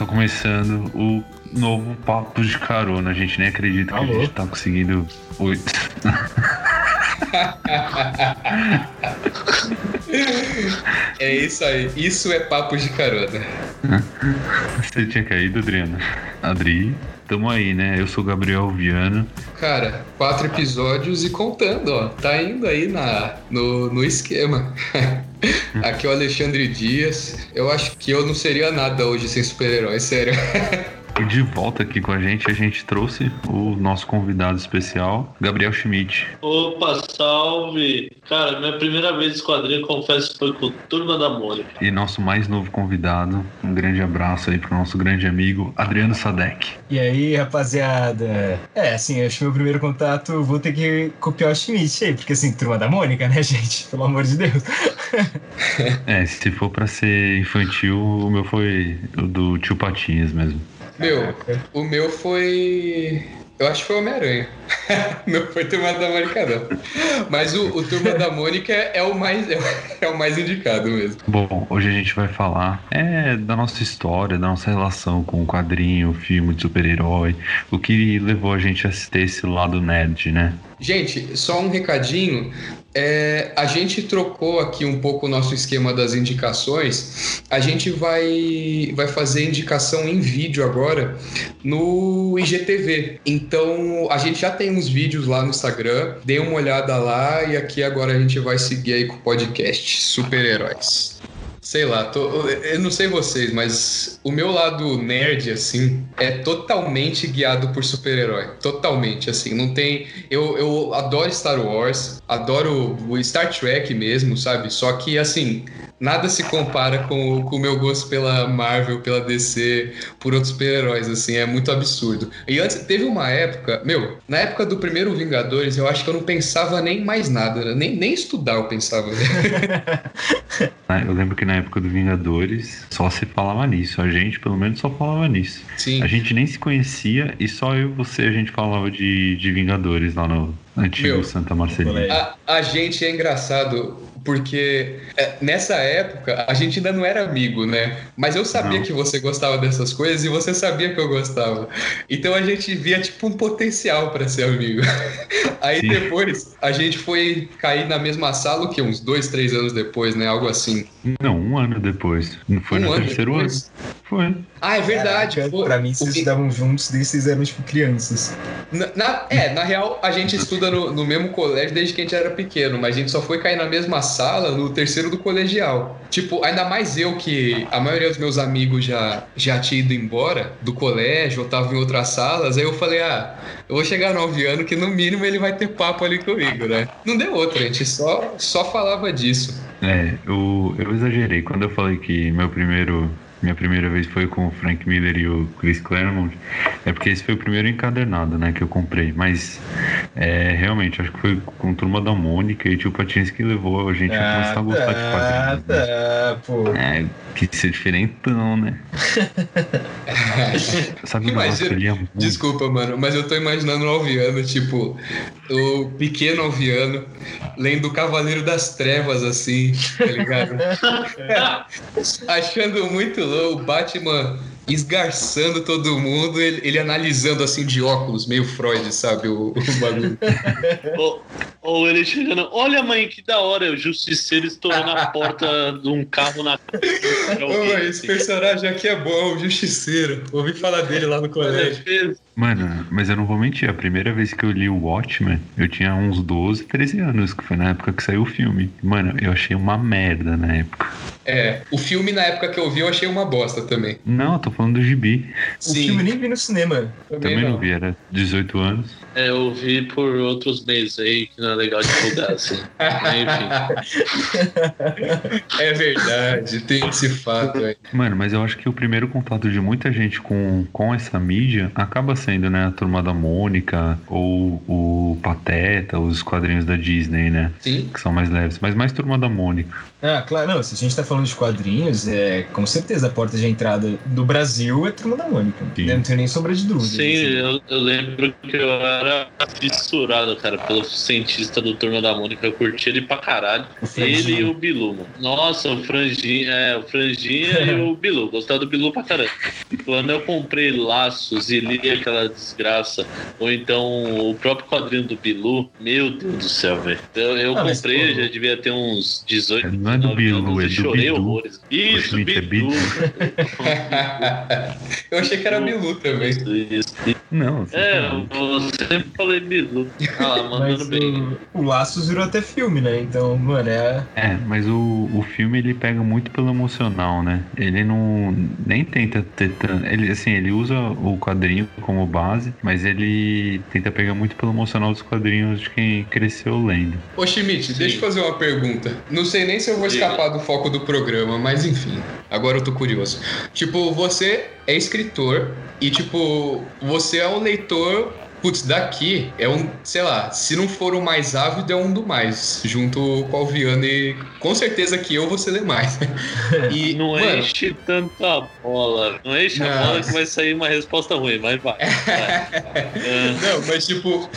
Tô começando o novo Papo de Carona. A gente nem acredita que a gente tá conseguindo. Oi. É isso aí. Isso é papo de carona. Você tinha caído, Adriana? Adri, tamo aí, né? Eu sou Gabriel Viana. Cara, quatro episódios e contando, ó. Tá indo aí na, no, no esquema. Aqui é o Alexandre Dias. Eu acho que eu não seria nada hoje sem super-herói, sério. De volta aqui com a gente, a gente trouxe o nosso convidado especial, Gabriel Schmidt. Opa, salve! Cara, minha primeira vez em quadrinho, confesso, foi com Turma da Mônica. E nosso mais novo convidado, um grande abraço aí pro nosso grande amigo, Adriano Sadek. E aí, rapaziada? É, assim, acho que meu primeiro contato, vou ter que copiar o Schmidt aí, porque assim, Turma da Mônica, né, gente? Pelo amor de Deus. é, se for pra ser infantil, o meu foi o do tio Patinhas mesmo. Meu, o meu foi. Eu acho que foi Homem-Aranha. não foi Turma da Mônica, não. Mas o, o Turma da Mônica é o, mais, é o mais indicado mesmo. Bom, hoje a gente vai falar é, da nossa história, da nossa relação com o quadrinho, o filme de super-herói, o que levou a gente a ter esse lado nerd, né? Gente, só um recadinho. É, a gente trocou aqui um pouco o nosso esquema das indicações. A gente vai, vai fazer indicação em vídeo agora no IGTV. Então, a gente já tem uns vídeos lá no Instagram. Dê uma olhada lá e aqui agora a gente vai seguir aí com o podcast Super-Heróis. Sei lá, tô, eu não sei vocês, mas o meu lado nerd, assim, é totalmente guiado por super-herói. Totalmente, assim. Não tem. Eu, eu adoro Star Wars, adoro o Star Trek mesmo, sabe? Só que, assim, nada se compara com, com o meu gosto pela Marvel, pela DC, por outros super-heróis, assim, é muito absurdo. E antes, teve uma época, meu, na época do primeiro Vingadores, eu acho que eu não pensava nem mais nada, nem, nem estudar eu pensava. eu lembro que na época do Vingadores só se falava nisso, a gente pelo menos só falava nisso. Sim. A gente nem se conhecia e só eu e você a gente falava de, de Vingadores lá no antigo meu, Santa Marcelina. A, a gente é engraçado porque é, nessa época a gente ainda não era amigo, né? Mas eu sabia não. que você gostava dessas coisas e você sabia que eu gostava. Então a gente via tipo um potencial para ser amigo. Aí Sim. depois a gente foi cair na mesma sala, o que? Uns dois, três anos depois, né? Algo assim. Não, um ano depois. Não foi um no terceiro depois? ano. Foi. Ah, é verdade. Caraca, foi. Pra mim, vocês estudavam juntos desde vocês eram, tipo, crianças. Na, na, é, na real, a gente estuda no, no, mesmo colégio desde que a gente era pequeno, mas a gente só foi cair na mesma sala no terceiro do colegial. Tipo, ainda mais eu que a maioria dos meus amigos já, já tinha ido embora do colégio ou tava em outras salas, aí eu falei, ah, eu vou chegar no ano que no mínimo ele vai ter papo ali comigo, né? Não deu outra, a gente só, só falava disso. É, eu, eu exagerei. Quando eu falei que meu primeiro minha primeira vez foi com o Frank Miller e o Chris Claremont. É porque esse foi o primeiro encadernado, né, que eu comprei. Mas é, realmente, acho que foi com a turma da Mônica e o tio Patins que levou a gente a começar a gostar de quadrinhos. Né? Ah, pô. É, que ser diferentão, né? Sabe Imagina, Desculpa, mano, mas eu tô imaginando o Alviano, tipo, o pequeno Alviano, lendo o Cavaleiro das Trevas, assim, tá ligado? Achando muito louco, o Batman esgarçando todo mundo, ele, ele, analisando assim de óculos, meio Freud, sabe? O, o bagulho. ou, ou, ele chegando, olha mãe, que da hora, o justiceiro estourando a porta de um carro na. Ô, esse personagem aqui é bom, o justiceiro. Ouvi falar dele lá no colégio. Mano, mas eu não vou mentir, a primeira vez que eu li o Watchmen, eu tinha uns 12, 13 anos, que foi na época que saiu o filme. Mano, eu achei uma merda na época. É, o filme na época que eu vi eu achei uma bosta também. Não, eu tô falando do gibi. Sim. O filme nem vi no cinema. Também, também não. não vi, era 18 anos. É, eu vi por outros meios aí, que não é legal divulgar, assim. Enfim. É verdade, tem esse fato aí. Mano, mas eu acho que o primeiro contato de muita gente com, com essa mídia acaba sendo né, a Turma da Mônica ou o Pateta, os quadrinhos da Disney, né? Sim. Que são mais leves, mas mais Turma da Mônica. Ah, claro, não, se a gente tá falando de quadrinhos, é com certeza a porta de entrada do Brasil é Turma da Mônica. Sim. Não tenho nem sombra de dúvida. Sim, eu, eu lembro que eu era fissurado, cara, pelo cientista do Turma da Mônica. Eu curti ele pra caralho. Ele e o Bilu, mano. Nossa, o Franjinha, é, o Franjinha e o Bilu. Gostava do Bilu pra caramba. Quando eu comprei laços e li aquela desgraça, ou então o próprio quadrinho do Bilu, meu Deus do céu, velho. Eu, eu Ah, comprei, pô, já devia ter uns 18, Não é do 19 Bilu, anos é e do chorei Bidu. horrores. Isso, Schmidt é Bidu. eu achei que era Bilu também. Isso, isso. Não, você É, tá- eu sempre falei Bilu. Ah lá, mandando Mas bem. o, o Laços virou até filme, né? Então, mano, é. É, mas o, o filme ele pega muito pelo emocional, né? Ele não nem tenta ter ele assim, ele usa o quadrinho como base, mas ele tenta pegar muito pelo emocional dos quadrinhos de quem cresceu lendo. Ô Schmidt, deixa eu fazer uma pergunta. Não sei nem se eu vou escapar do foco do programa, mas enfim. Agora eu tô curioso. Tipo, você é escritor e, tipo, você é um leitor. Putz, daqui é um, sei lá, se não for o mais ávido, é um do mais. Junto com o Alviane, com certeza que eu vou ser mais. E, Não mano, enche tanta bola. Não enche a Não. bola que vai sair uma resposta ruim, mas vai. vai. Não, mas tipo,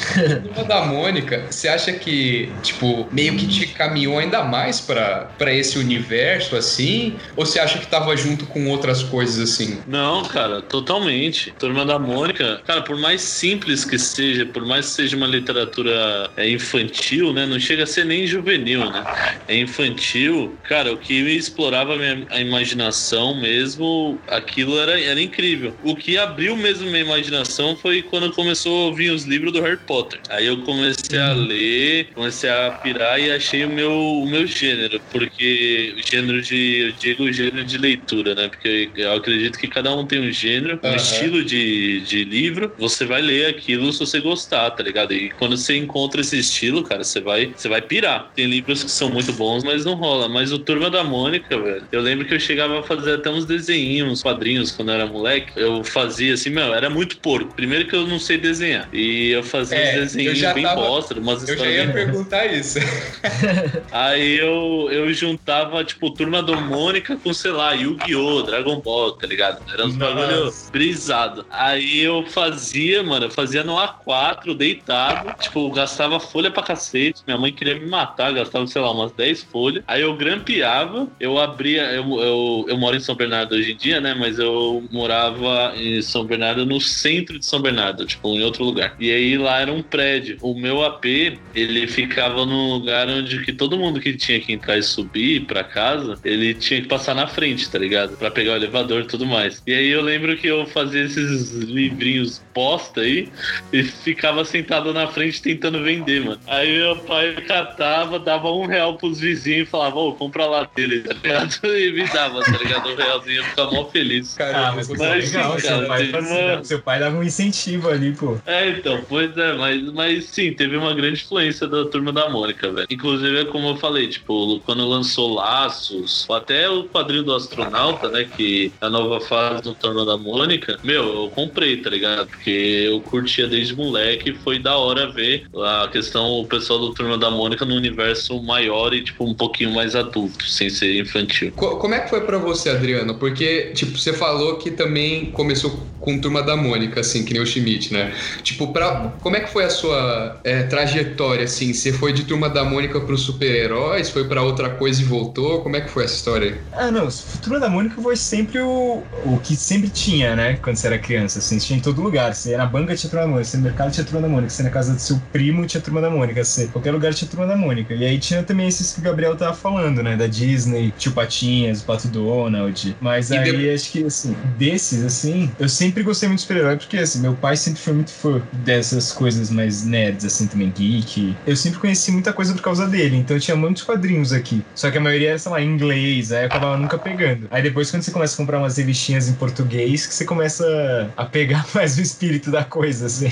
Turma da Mônica, você acha que, tipo, meio que te caminhou ainda mais pra, pra esse universo, assim? Ou você acha que tava junto com outras coisas, assim? Não, cara, totalmente. Turma da Mônica, cara, por mais simples que seja, por mais que seja uma literatura é, infantil, né? Não chega a ser nem juvenil, né? É infantil, cara, o que explorava a minha a imaginação mesmo, aquilo era, era incrível. O que abriu mesmo minha imaginação foi quando começou a vir os livros do Harry Potter. Aí eu comecei a ler, comecei a pirar e achei o meu, o meu gênero, porque o gênero de, eu digo gênero de leitura, né? Porque eu acredito que cada um tem um gênero, um Aham. estilo de, de livro, você vai ler aquilo se você gostar, tá ligado? E quando você encontra esse estilo, cara, você vai, você vai pirar. Tem livros que são muito bons, mas não rola. Mas o Turma da Mônica, velho, eu lembro que eu chegava a fazer até uns desenhinhos, uns quadrinhos quando eu era moleque. Eu fazia assim, meu, era muito porco. Primeiro que eu não sei desenhar. E eu fazia É, uns desenhinhos bem tava- bosta, umas Eu já ia bem perguntar isso. Aí eu, eu juntava, tipo, Turma do Mônica com, sei lá, Yu-Gi-Oh!, Dragon Ball, tá ligado? Era uns Nossa. bagulho brisado. Aí eu fazia, mano, eu fazia no A4, deitado, tipo, gastava folha pra cacete. Minha mãe queria me matar, gastava, sei lá, umas 10 folhas. Aí eu grampeava, eu abria, eu, eu, eu moro em São Bernardo hoje em dia, né? Mas eu morava em São Bernardo, no centro de São Bernardo, tipo, em outro lugar. E aí lá era um prédio. O meu AP, ele ficava num lugar onde que todo mundo que tinha que entrar e subir pra casa, ele tinha que passar na frente, tá ligado? Pra pegar o elevador e tudo mais. E aí eu lembro que eu fazia esses livrinhos bosta aí e ficava sentado na frente tentando vender, mano. Aí meu pai catava, dava um real pros vizinhos e falava, ô, compra lá dele, tá ligado? E me dava, tá ligado? Um realzinho, eu ficava mó feliz. Caramba, Ah, mas você- Mas sim, legal, cara, seu, pai fazia- uma- seu pai dava um incentivo ali, pô. É, então, pois é, mas, mas sim, teve uma grande influência da turma da Mônica, velho. Inclusive, é como eu falei, tipo, quando lançou Laços, ou até o quadrinho do astronauta, né? Que é a nova fase do Turma da Mônica, meu, eu comprei, tá ligado? Porque eu curtia desde moleque e foi da hora ver a questão, o pessoal do Turma da Mônica no universo maior e, tipo, um pouquinho mais adulto, sem ser infantil. Co- Como é que foi pra você, Adriano? Porque, tipo, você falou que também começou com Turma da Mônica, assim, que nem o Schmidt, né? Tipo, pra, como é que foi a sua é, trajetória, assim? Você foi de Turma da Mônica pros super-heróis? Foi pra outra coisa e voltou? Como é que foi essa história? Ah, não, Turma da Mônica foi sempre o, o que sempre tinha, né? Quando você era criança, assim, tinha em todo lugar. Você ia na banca, tinha Turma da Mônica, você ia no mercado, tinha Turma da Mônica, você ia na casa do seu primo, tinha Turma da Mônica, você, qualquer lugar tinha Turma da Mônica. E aí tinha também esses que o Gabriel tava falando, né? Da Disney, Tio Patinhas, o Pato Donald. Mas E aí de- acho que, assim, desses, assim, eu sempre gostei muito de super-herói, porque, assim, meu pai sempre foi muito fã dessas coisas mais nerds, assim, também geek. Eu sempre conheci muita coisa por causa dele, então eu tinha muitos quadrinhos aqui. Só que a maioria era, sei lá, em inglês, aí eu acabava nunca pegando. Aí depois, quando você começa a comprar umas revistinhas em português, que você começa a pegar mais o espírito da coisa, assim.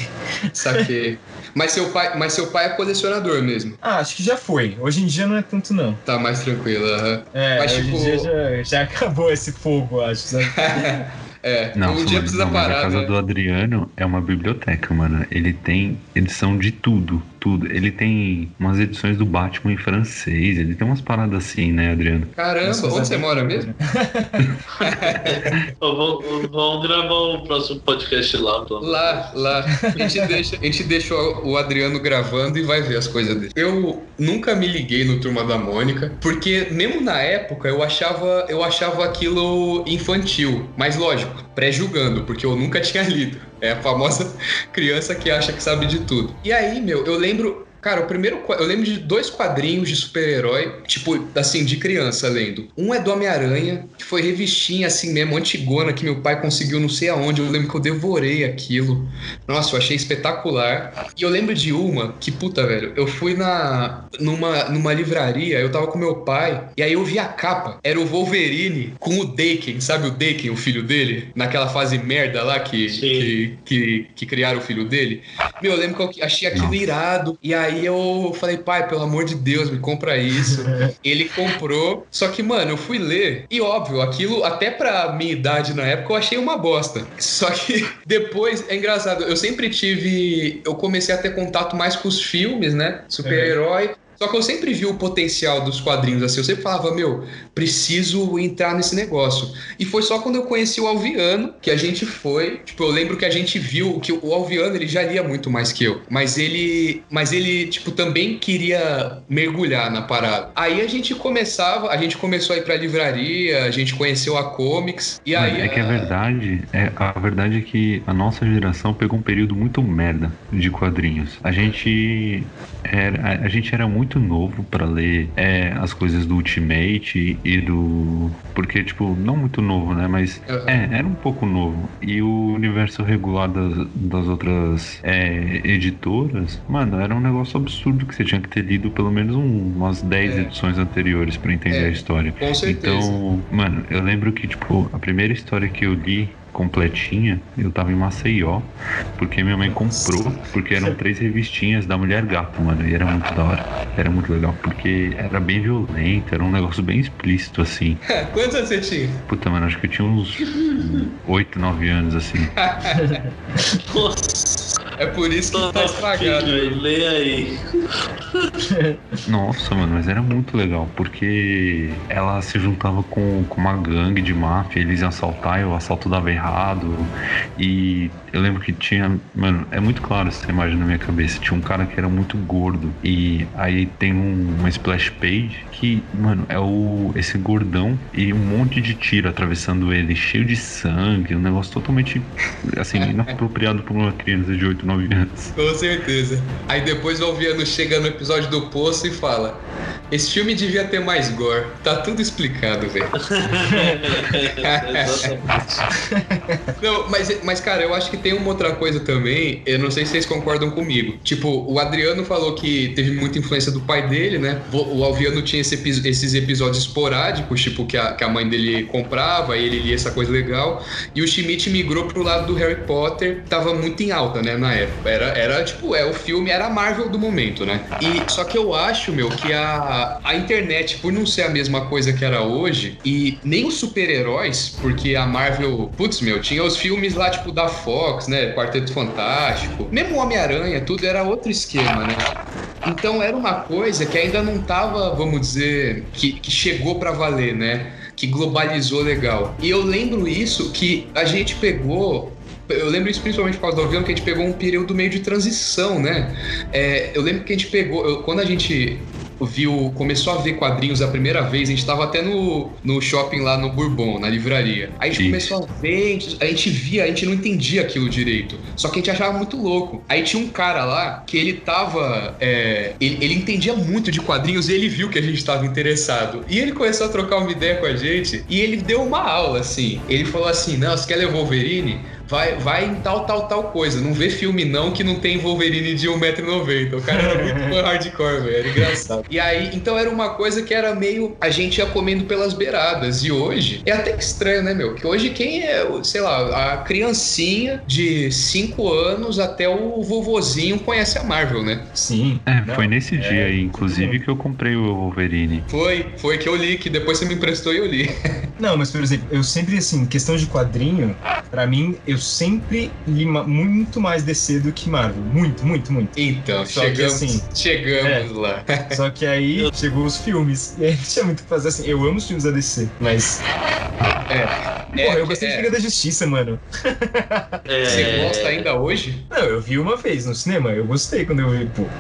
Saquei. mas, seu pai, mas seu pai é colecionador mesmo. Ah, acho que já foi. Hoje em dia não é tanto, não. Tá mais tranquilo, aham. É, Mas, hoje tipo- em dia já, já acabou esse fogo, acho, sabe? É, Não, um dia precisa não, parar, a casa né? do Adriano é uma biblioteca, mano. Ele tem edição de tudo, tudo. Ele tem umas edições do Batman em francês, ele tem umas paradas assim, né, Adriano? Caramba, Nossa, onde você é- mora mesmo? Vamos, gravar o próximo podcast lá, amor Lá, lá. A gente, deixa, a gente deixa o Adriano gravando e vai ver as coisas dele. Eu nunca me liguei no Turma da Mônica, porque mesmo na época eu achava, eu achava aquilo infantil. Mas lógico, pré-julgando, porque eu nunca tinha lido. É a famosa criança que acha que sabe de tudo. E aí, meu, eu lembro. Cara, o primeiro. Eu lembro de dois quadrinhos de super-herói, tipo, assim, de criança lendo. Um é do Homem-Aranha, que foi revistinha assim mesmo, antigona, que meu pai conseguiu não sei aonde. Eu lembro que eu devorei aquilo. Nossa, eu achei espetacular. E eu lembro de uma que, puta, velho, eu fui na numa, numa livraria, eu tava com meu pai, e aí eu vi a capa. Era o Wolverine com o Daken, sabe o Daken, o filho dele? Naquela fase merda lá que, que, que, que criaram o filho dele. Meu, eu lembro que eu achei aquilo irado. E aí eu falei, pai, pelo amor de Deus, me compra isso. Ele comprou. Só que, mano, eu fui ler. E óbvio, aquilo, até pra minha idade na época, eu achei uma bosta. Só que depois, é engraçado, eu sempre tive. Eu comecei a ter contato mais com os filmes, né? Super-herói. Só que eu sempre vi o potencial dos quadrinhos, assim. Eu sempre falava, meu, preciso entrar nesse negócio. E foi só quando eu conheci o Alviano que a gente foi. Tipo, eu lembro que a gente viu que o Alviano ele já lia muito mais que eu. Mas ele. Mas ele, tipo, também queria mergulhar na parada. Aí a gente começava, a gente começou a ir pra livraria, a gente conheceu a Comics. E aí. é que a verdade, é, a verdade é que a nossa geração pegou um período muito merda de quadrinhos. A gente era, a, a gente era muito novo pra ler é, as coisas do Ultimate e do. Porque, tipo, não muito novo, né? Mas Aham. é, era um pouco novo. E o universo regular das, das outras é, editoras, mano, era um negócio absurdo que você tinha que ter lido pelo menos um- umas 10 É. edições anteriores pra entender É. a história. Com certeza. Então, mano, eu lembro que, tipo, a primeira história que eu li completinha, eu tava em Maceió, porque minha mãe comprou, porque eram três revistinhas da Mulher Gato, mano, e era muito da hora. Era muito legal, porque era bem violento, era um negócio bem explícito, assim. Quantos anos você tinha? Puta, mano, acho que eu tinha uns 8, 9 anos, assim. Nossa, É por isso que tá estragado. filho, lê aí. Nossa, mano, mas era muito legal, porque ela se juntava com, com uma gangue de máfia, eles iam assaltar e o assalto dava errado. E eu lembro que tinha, mano, é muito claro essa imagem na minha cabeça. Tinha um cara que era muito gordo. E aí tem um- uma splash page que, mano, é o esse gordão e um monte de tiro atravessando ele, cheio de sangue, um negócio totalmente assim, inapropriado pra uma criança de 8, 9 anos. Com certeza. Aí depois o Alviano chega no episódio do Poço e fala: Esse filme devia ter mais gore. Tá tudo explicado, velho. Não, mas, mas, cara, eu acho que tem uma outra coisa também. Eu não sei se vocês concordam comigo. Tipo, o Adriano falou que teve muita influência do pai dele, né? O o Alviano tinha esse esses episódios esporádicos, tipo, que a, que a mãe dele comprava e ele lia essa coisa legal. E o Schmidt migrou pro lado do Harry Potter, tava muito em alta, né, na época. Era, era tipo, é o filme, era a Marvel do momento, né? E só que eu acho, meu, que a, a internet, por não ser a mesma coisa que era hoje, e nem os super-heróis, porque a Marvel, putz, meu, tinha os filmes lá, tipo, da Fox, né? Quarteto Fantástico, mesmo Homem-Aranha, tudo era outro esquema, né? Então era uma coisa que ainda não tava, vamos dizer, que, que chegou pra valer, né? Que globalizou legal. E eu lembro isso que a gente pegou. Eu lembro isso principalmente por causa do avião, que a gente pegou um período meio de transição, né? É, eu lembro que a gente pegou. eu- quando a gente viu, começou a ver quadrinhos a primeira vez, a gente tava até no, no shopping lá no Bourbon, na livraria. Aí a gente começou a ver, a gente, a gente via, a gente não entendia aquilo direito. Só que a gente achava muito louco. Aí tinha um cara lá que ele tava. é, ele, ele entendia muito de quadrinhos e ele viu que a gente tava interessado. E ele começou a trocar uma ideia com a gente e ele deu uma aula, assim. Ele falou assim: Não, você quer ler o Wolverine? Vai, vai em tal, tal, tal coisa. Não vê filme não que não tem Wolverine de 1,90m. O cara era muito hardcore, velho. Era engraçado. E aí, então era uma coisa que era meio. A gente ia comendo pelas beiradas. E hoje, é até estranho, né, meu? Que hoje quem é, sei lá, a criancinha de 5 anos até o vovozinho conhece a Marvel, né? Sim. É, Não, foi nesse é, dia aí, inclusive, que eu comprei o Wolverine. Foi, foi que eu li, que depois você me emprestou e eu li. Não, mas por exemplo, eu sempre, assim, questão de quadrinho, pra mim, eu sempre li muito mais DC do que Marvel. Muito, muito, muito. Então, Só que chegamos, assim, chegamos lá. Só que aí chegou os filmes. E aí tinha muito o que fazer assim. Eu amo os filmes da DC, mas. É, Porra, eu que- gostei de é. Liga da Justiça, mano. É, Você gosta ainda hoje? Não, eu vi uma vez no cinema, eu gostei quando eu vi, pô.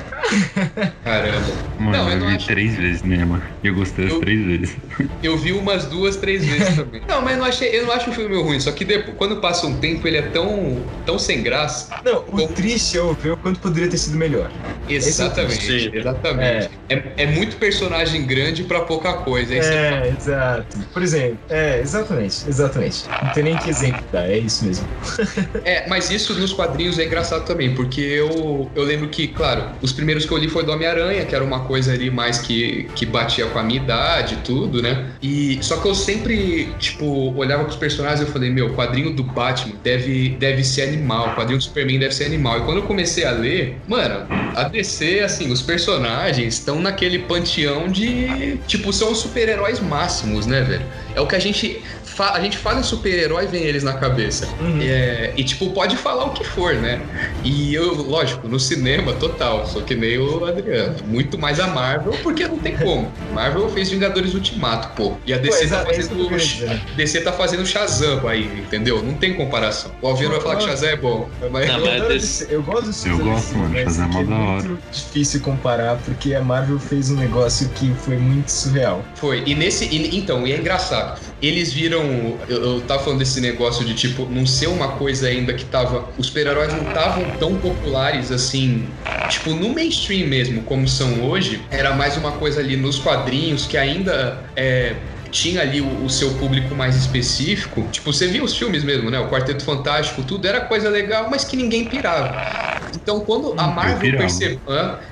Caramba. Mano, Não, eu eu, não vi acho- três vezes cinema. E eu gostei das Eu- três vezes. Eu vi umas duas, três vezes também. Não, mas eu não, achei, eu não acho o filme ruim, só que depois, quando passa um tempo ele é tão, tão sem graça. Não, o Como- triste é eu ver o quanto poderia ter sido melhor. Exatamente, Sim. exatamente. É. É, muito personagem grande pra pouca coisa. É, exato. Por exemplo, é, exatamente, exatamente. Não tem nem que exemplo dar, é isso mesmo. É, mas isso nos quadrinhos é engraçado também, porque eu, eu lembro que, claro, os primeiros que eu li foi do Homem-Aranha, que era uma coisa ali mais que, que batia com a minha idade e tudo, né? E só que eu sempre, tipo, olhava pros personagens e eu falei, meu, o quadrinho do Batman deve, deve ser animal, o quadrinho do Superman deve ser animal. E quando eu comecei a ler, mano, a DC, assim, os personagens estão naquele panteão de, tipo, são os super-heróis máximos, né, velho? É o que a gente. fa- A gente fala em super-herói, vem eles na cabeça. Uhum. É, e tipo, pode falar o que for, né? E eu, lógico, no cinema, total, sou que nem o Adriano. Muito mais a Marvel, porque não tem como. Marvel fez Vingadores Ultimato, pô. E a DC tá exa- é eu fazendo. né? DC tá fazendo Shazam aí, entendeu? Não tem comparação. O Alvino vai falar que Shazam é bom. Mas... Não, Eu, mas adoro desse- eu gosto dos Eu gosto, mano, Shazam é mó que da hora. muito difícil comparar, porque a Marvel fez um negócio que foi muito surreal. Foi. E nesse. e- então, e é engraçado. Eles viram. Eu, eu tava falando desse negócio de, tipo, não ser uma coisa ainda que tava. Os super-heróis não estavam tão populares assim. Tipo, no mainstream mesmo, como são hoje. Era mais uma coisa ali nos quadrinhos que ainda. É, tinha ali o, o seu público mais específico. Tipo, você via os filmes mesmo, né? O Quarteto Fantástico, tudo era coisa legal, mas que ninguém pirava. Então, quando a Hum, Marvel percebeu.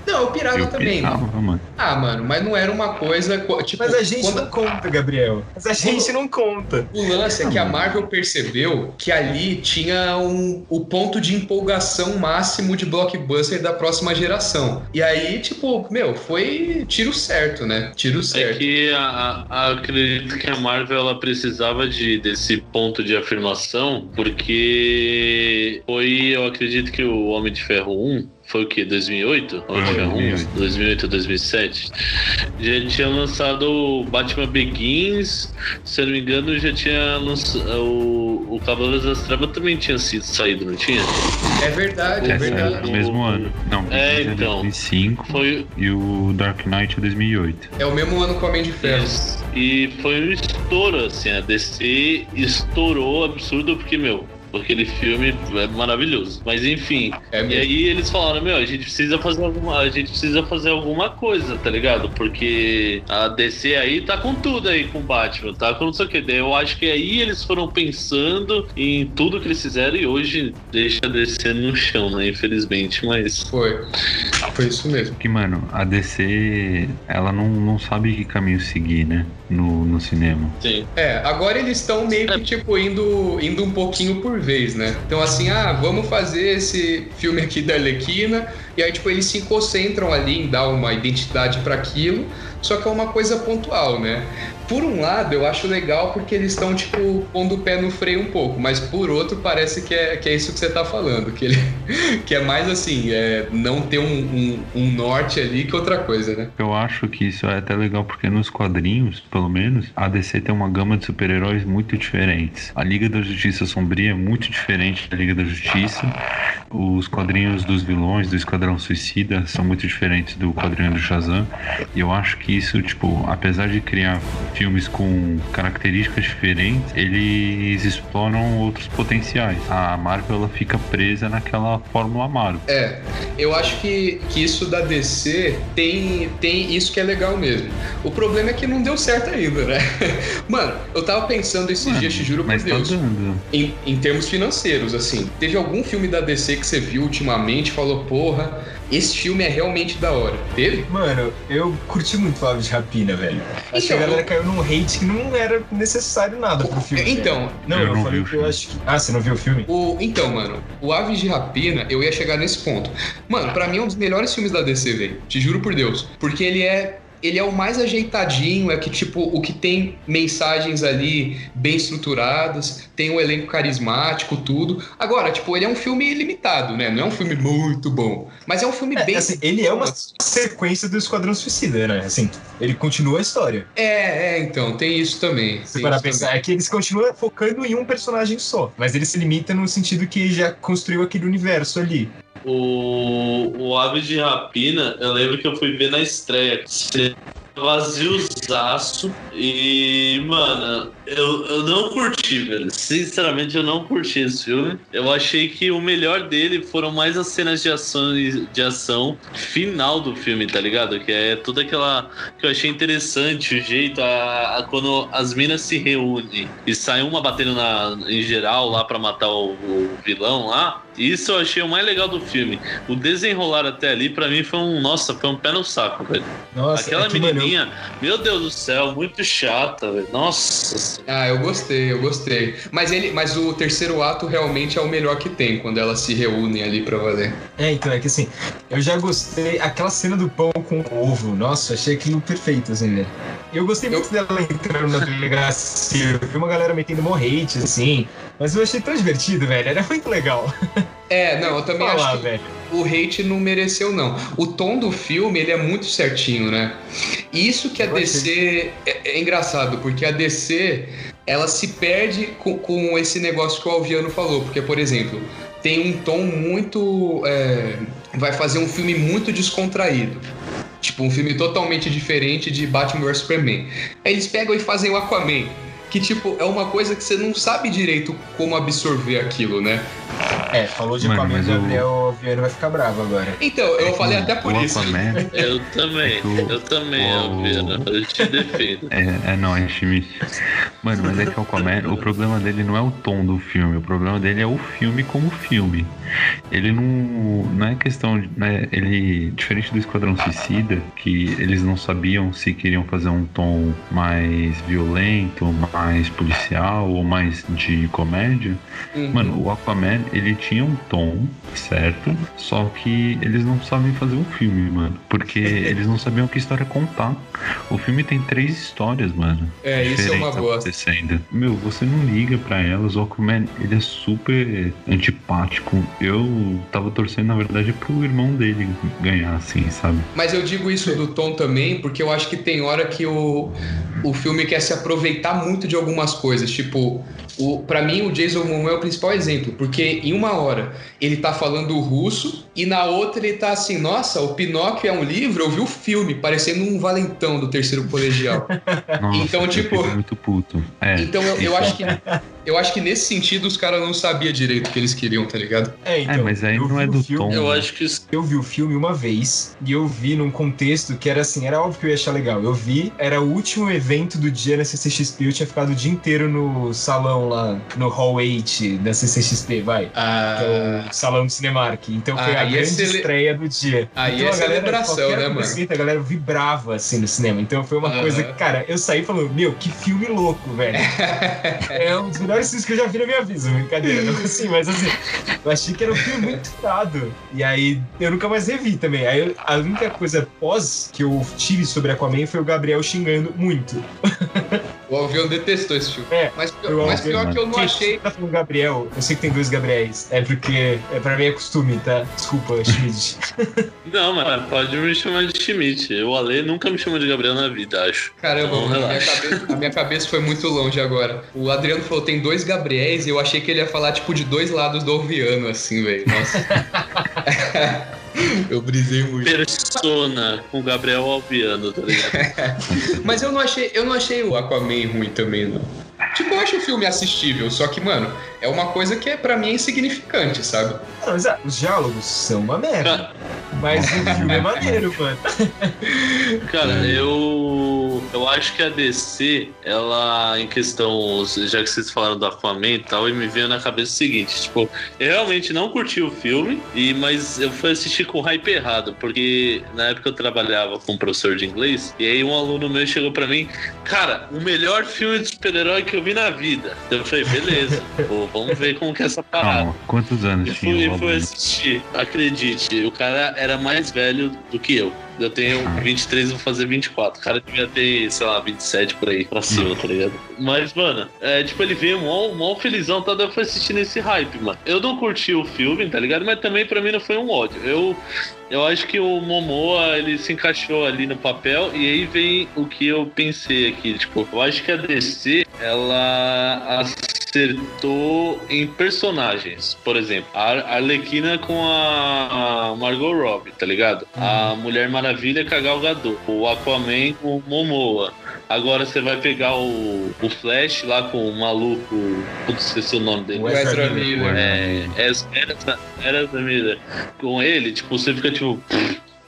Não, eu pirava Eu também. pirava, mano. Ah, mano, mas não era uma coisa. co- Tipo, Mas a gente quando- não conta, Gabriel. Mas a gente não conta. o lance é que a Marvel percebeu que ali tinha um, o ponto de empolgação máximo de blockbuster da próxima geração. E aí, tipo, meu, foi tiro certo, né? Tiro É certo. que a, a- acredito que a Marvel ela precisava de, desse ponto de afirmação, porque foi, eu acredito que o Homem de Ferro 1 foi o que? 2008? Homem de Ferro 1? 2008. 2008 ou 2007? Já tinha lançado o Batman Begins, se eu não me engano, já tinha lançado. O, o Cavaleiros das Trevas também tinha sido saído, não tinha? É verdade, é, É, verdade. é no mesmo ano. Não, É, então. 2005 Foi, e o Dark Knight é 2008. É o mesmo ano com o Homem de Ferro. Isso. E foi um estouro, assim, a DC estourou absurdo, porque, meu, aquele filme é maravilhoso. Mas enfim, É e aí eles falaram, meu, a gente precisa fazer alguma, a gente precisa fazer alguma coisa, tá ligado? Porque a DC aí tá com tudo aí com o Batman, tá com não sei o que. Daí eu acho que aí eles foram pensando em tudo que eles fizeram e hoje deixa a DC no chão, né? Infelizmente, mas Foi. Foi isso mesmo. Que, mano, a DC, ela não, não sabe que caminho seguir, né? No, no cinema. sim. É, agora eles estão meio que, tipo, indo, indo um pouquinho por vez, né? Então, assim, ah, vamos fazer esse filme aqui da Arlequina, e aí, tipo, eles se concentram ali em dar uma identidade para aquilo, só que é uma coisa pontual, né? Por um lado, eu acho legal porque eles estão, tipo, pondo o pé no freio um pouco, mas por outro, parece que é, que é isso que você tá falando, que, ele, que é mais assim, é não ter um, um, um norte ali que outra coisa, né? Eu acho que isso é até legal porque nos quadrinhos, pelo menos, a DC tem uma gama de super-heróis muito diferentes. A Liga da Justiça Sombria é muito diferente da Liga da Justiça. Os quadrinhos dos vilões do Esquadrão Suicida são muito diferentes do quadrinho do Shazam. E eu acho que isso, tipo, apesar de criar filmes com características diferentes, eles exploram outros potenciais. A Marvel ela fica presa naquela fórmula Marvel. É, eu acho que, que isso da DC tem, tem isso que é legal mesmo. O problema é que não deu certo ainda, né? Mano, eu tava pensando esses Mano, dias, te juro por tá Deus. dando. Em, em termos financeiros, assim, teve algum filme da DC que você viu ultimamente e falou, porra, esse filme é realmente da hora? Teve? Mano, eu curti muito o Aves de Rapina, velho. Acho que a Então, galera caiu num hate que não era necessário nada pro filme. velho. Então, Não, Eu eu, não falei vi o que eu acho que. Ah, você não viu o filme? O, então, mano, o Aves de Rapina, eu ia chegar nesse ponto. Mano, pra mim é um dos melhores filmes da DC, velho. Te juro por Deus. Porque ele é. Ele é o mais ajeitadinho, é que, tipo, o que tem mensagens ali bem estruturadas, tem um elenco carismático, tudo. Agora, tipo, ele é um filme limitado, né? Não é um filme muito bom. Mas é um filme É, bem. assim, ele é uma sequência do Esquadrão Suicida, né? Assim, ele continua a história. É, é, então, tem isso também. Se pra pensar, também. é que eles continuam focando em um personagem só. Mas ele se limita no sentido que já construiu aquele universo ali. O, o Aves de Rapina, eu lembro que eu fui ver na estreia. Vaziozaço e, mano, eu, eu não curti, velho. Sinceramente, eu não curti esse filme. Eu achei que o melhor dele foram mais as cenas de ação, de ação final do filme, tá ligado? Que é toda aquela. que eu achei interessante, o jeito, a, a- quando as minas se reúnem e sai uma batendo na, em geral lá pra matar o, o vilão lá. Isso eu achei o mais legal do filme. O desenrolar até ali, pra mim, foi um. Nossa, foi um pé no saco, velho. Nossa, Aquela é que, mano, eu- meu Deus do céu, muito chata, velho. Nossa. Ah, eu gostei, eu gostei. Mas ele, mas o terceiro ato realmente é o melhor que tem, quando elas se reúnem ali pra valer. É, então, é que assim, eu já gostei. Aquela cena do pão com ovo, nossa, achei aquilo perfeito, assim, né? Eu gostei muito dela entrando na delegacia. Eu vi uma galera metendo hate, assim. Mas eu achei tão divertido, velho. Era muito legal. É, não, eu também Falar, acho que velho. O hate não mereceu, não. O tom do filme, ele é muito certinho, né? Isso que a Eu DC... É, é engraçado, porque a DC, ela se perde com, com esse negócio que o Alviano falou. Porque, por exemplo, tem um tom muito... é, vai fazer um filme muito descontraído. Tipo, um filme totalmente diferente de Batman vs Superman. Aí eles pegam e fazem o Aquaman. Que, tipo, é uma coisa que você não sabe direito como absorver aquilo, né? É, falou de Mano, Aquaman, mas Gabriel Viana vai ficar bravo agora. Então, eu É falei até por isso. Aquaman, Eu também, É o- eu também, o- Alvina. Eu te defendo. É, é não, é time. Mano, mas é que o Aquaman, o problema dele não é o tom do filme, o problema dele é o filme como filme. Ele não. Não é questão de. Né, ele. Diferente do Esquadrão Suicida, que eles não sabiam se queriam fazer um tom mais violento, mais policial ou mais de comédia. Uhum. Mano, o Aquaman, ele tinha um tom, certo? Só que eles não sabem fazer um filme, mano. Porque eles não sabiam que história contar. O filme tem três histórias, mano. É, isso é uma bosta. acontecendo. Meu, você não liga pra elas. O Aquaman, ele é super antipático. Eu tava torcendo, na verdade, pro irmão dele ganhar, assim, sabe? Mas eu digo isso do tom também, porque eu acho que tem hora que o, o filme quer se aproveitar muito de algumas coisas. Tipo, o, pra mim o Jason Momoa é o principal exemplo, porque em uma hora ele tá falando russo e na outra ele tá assim, nossa, o Pinóquio é um livro, eu vi o filme, parecendo um valentão do terceiro colegial. Nossa, Então, tipo- muito puto. É, Então eu, eu isso. acho que eu acho que nesse sentido os caras não sabiam direito o que eles queriam, tá ligado? É, então. É, mas aí eu não é do filme- tom. Eu acho que isso Eu vi o filme uma vez e eu vi num contexto que era assim, era óbvio que eu ia achar legal. Eu vi, era o último evento do dia na CCXP, eu tinha ficado o dia inteiro no salão lá, no Hall 8 da CCXP, vai. Que é o salão do Cinemark. Então foi Ah, a é grande cele- estreia do dia. Aí então, é a galera, celebração, né, mano? A galera vibrava assim no cinema. Então foi uma Aham. coisa que, cara, eu saí falando, meu, que filme louco, velho. é um dos melhores filmes que eu já vi na minha vida, brincadeira. Não assim, mas assim, eu achei que era um filme muito irado. E aí eu nunca mais revi também. Aí a única coisa pós que eu tive sobre Aquaman foi o Gabriel xingando muito. O Alvião detestou esse filme. É, Mas, eu mas pior que eu não achei. tá falando Gabriel, eu sei que tem dois Gabriéis. É porque é, pra mim é costume, tá? Desculpa, Schmidt. Não, mas pode me chamar de Schmidt. O Ale nunca me chamou de Gabriel na vida, acho. Caramba, mano, a, minha cabeça, a minha cabeça foi muito longe agora. O Adriano falou tem dois Gabriéis e eu achei que ele ia falar tipo de dois lados do Alviano, assim, velho. Nossa. Eu brisei muito. Persona com Gabriel Albiano, tá ligado? Mas eu não achei, eu não achei o Aquaman ruim também, não. Tipo, eu acho o filme assistível, só que, mano, é uma coisa que é para mim é insignificante, sabe? Não, mas, ah, os diálogos são uma merda. Mas o filme é maneiro, mano. Cara, eu. Eu acho que a DC, ela, em questão. Já que vocês falaram do Aquaman e tal, e me veio na cabeça o seguinte: tipo, eu realmente não curti o filme, e, mas eu fui assistir com hype errado, porque na época eu trabalhava com um professor de inglês, e aí um aluno meu chegou pra mim, cara, o melhor filme de super-herói que eu vi na vida. Eu falei, beleza, pô, vamos ver como que é essa parada. Calma, quantos anos Eu tinha? fui, fui assistir. Acredite, o cara era mais velho do que eu. Eu tenho 23 e vou fazer 24. O cara devia ter, sei lá, 27 por aí pra cima, tá ligado? Mas, mano, é, tipo, ele veio mó, mó felizão, tá? Eu fui assistir nesse hype, mano. Eu não curti o filme, tá ligado? Mas também pra mim não foi um ódio. Eu, eu acho que o Momoa, ele se encaixou ali no papel. E aí vem o que eu pensei aqui. Tipo, eu acho que a DC, ela acertou em personagens. Por exemplo, a Arlequina com a Margot Robbie, tá ligado? A Mulher Maravilha com a Gal Gadot. O Aquaman com o Momoa. Agora você vai pegar o, o Flash lá com o maluco. Putz, esqueci o nome dele. O Ezra Miller. É, era essa mira. Com ele, tipo, você fica tipo.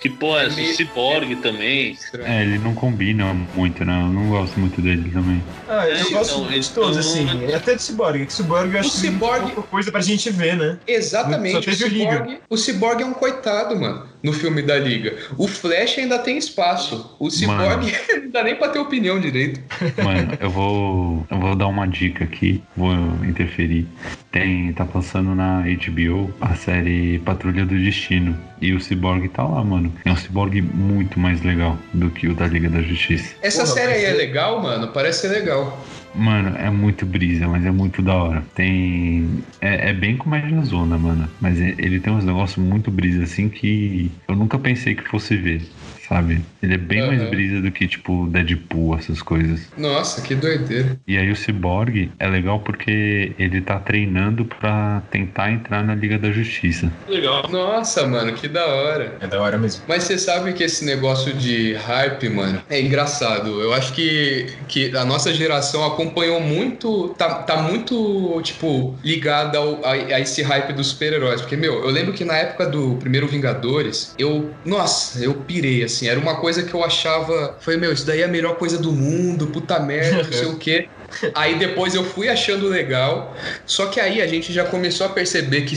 Que porra é É essa? meio- Cyborg também. É, ele não combina muito, né? Eu não gosto muito dele também. Ah, eu É, gosto então, de todos, então- assim. Até de Cyborg. Que Cyborg eu acho que tem Cyborg- pouca coisa pra gente ver, né? Exatamente. Só O teve o Liga. Cyborg, o Cyborg é um coitado, mano, no filme da Liga. O Flash ainda tem espaço. O Cyborg não dá nem pra ter opinião direito. Mano, eu vou. Eu vou dar uma dica aqui, vou interferir. Tem. Tá passando na HBO a série Patrulha do Destino. E o Cyborg tá lá, mano. É um Cyborg muito mais legal do que o da Liga da Justiça. Essa Porra, série aí é é- legal, mano? Parece ser legal. Mano, é muito brisa, mas é muito da hora. Tem. É, é bem comédia zona, mano. Mas e- ele tem uns negócios muito brisa assim que eu nunca pensei que fosse ver, sabe? Ele é bem mais Aham. brisa do que, tipo, Deadpool, essas coisas. Nossa, que doideira. E aí o Cyborg é legal porque ele tá treinando pra tentar entrar na Liga da Justiça. Legal. Nossa, mano, que da hora. É da hora mesmo. Mas você sabe que esse negócio de hype, mano, é engraçado. Eu acho que, que a nossa geração acompanhou muito, tá, tá muito, tipo, ligada ao- a, a esse hype dos super-heróis. Porque, meu, eu lembro que na época do primeiro Vingadores, eu, nossa, eu pirei, assim. Era uma coisa que eu achava, foi, meu, isso daí é a melhor coisa do mundo, puta merda, não sei o quê. Aí depois eu fui achando legal, só que aí a gente já começou a perceber que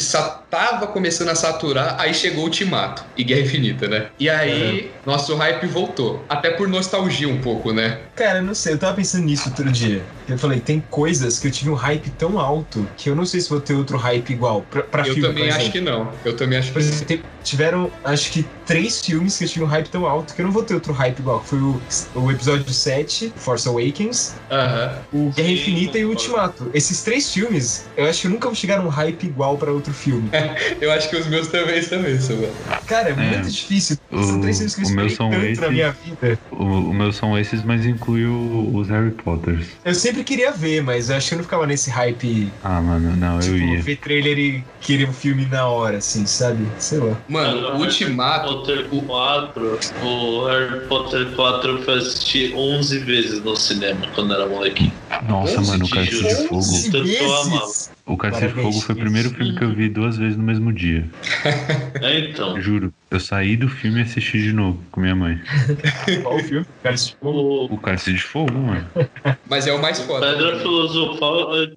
tava começando a saturar, aí chegou o Ultimato e Guerra Infinita, né? E aí nosso hype voltou, até por nostalgia um pouco, né? Cara, eu não sei, eu tava pensando nisso outro dia. Eu falei, tem coisas que eu tive um hype tão alto que eu não sei se vou ter outro hype igual. Pra, pra eu filme, também por acho que não. Eu também acho que Por exemplo, tem- tiveram, acho que, três filmes que eu tive um hype tão alto que eu não vou ter outro hype igual. Foi o, o episódio 7, Force Awakens, Aham. O Guerra Sim, Infinita e o. Ultimato. Esses três filmes, eu acho que nunca vou chegar num hype igual pra outro filme. Eu acho que os meus também são isso, mano. Cara, é muito difícil. São O- três filmes que eu esperei são tanto na esses. minha vida. O, o meu são esses, mas inclui o- os Harry Potters. Eu sempre queria ver, mas eu acho que eu não ficava nesse hype, Ah, mano, não, tipo, eu ia. ver trailer e querer o filme na hora, assim, sabe? Sei lá. Mano, o Ultimato. Potter 4, o Harry Potter 4 eu fui assistir 11 vezes no cinema quando era moleque. Nossa, mano, o Cálice de. Fogo. Tanto eu amava. O Cálice de. Fogo foi o primeiro filme que eu vi duas vezes no mesmo dia. É, então. Juro. Eu saí do filme e assisti de novo com minha mãe. Qual o filme? Cara, esse filme- O O Cálice de Fogo, mano. Mas é o mais foda. Pedra Filosofal. é-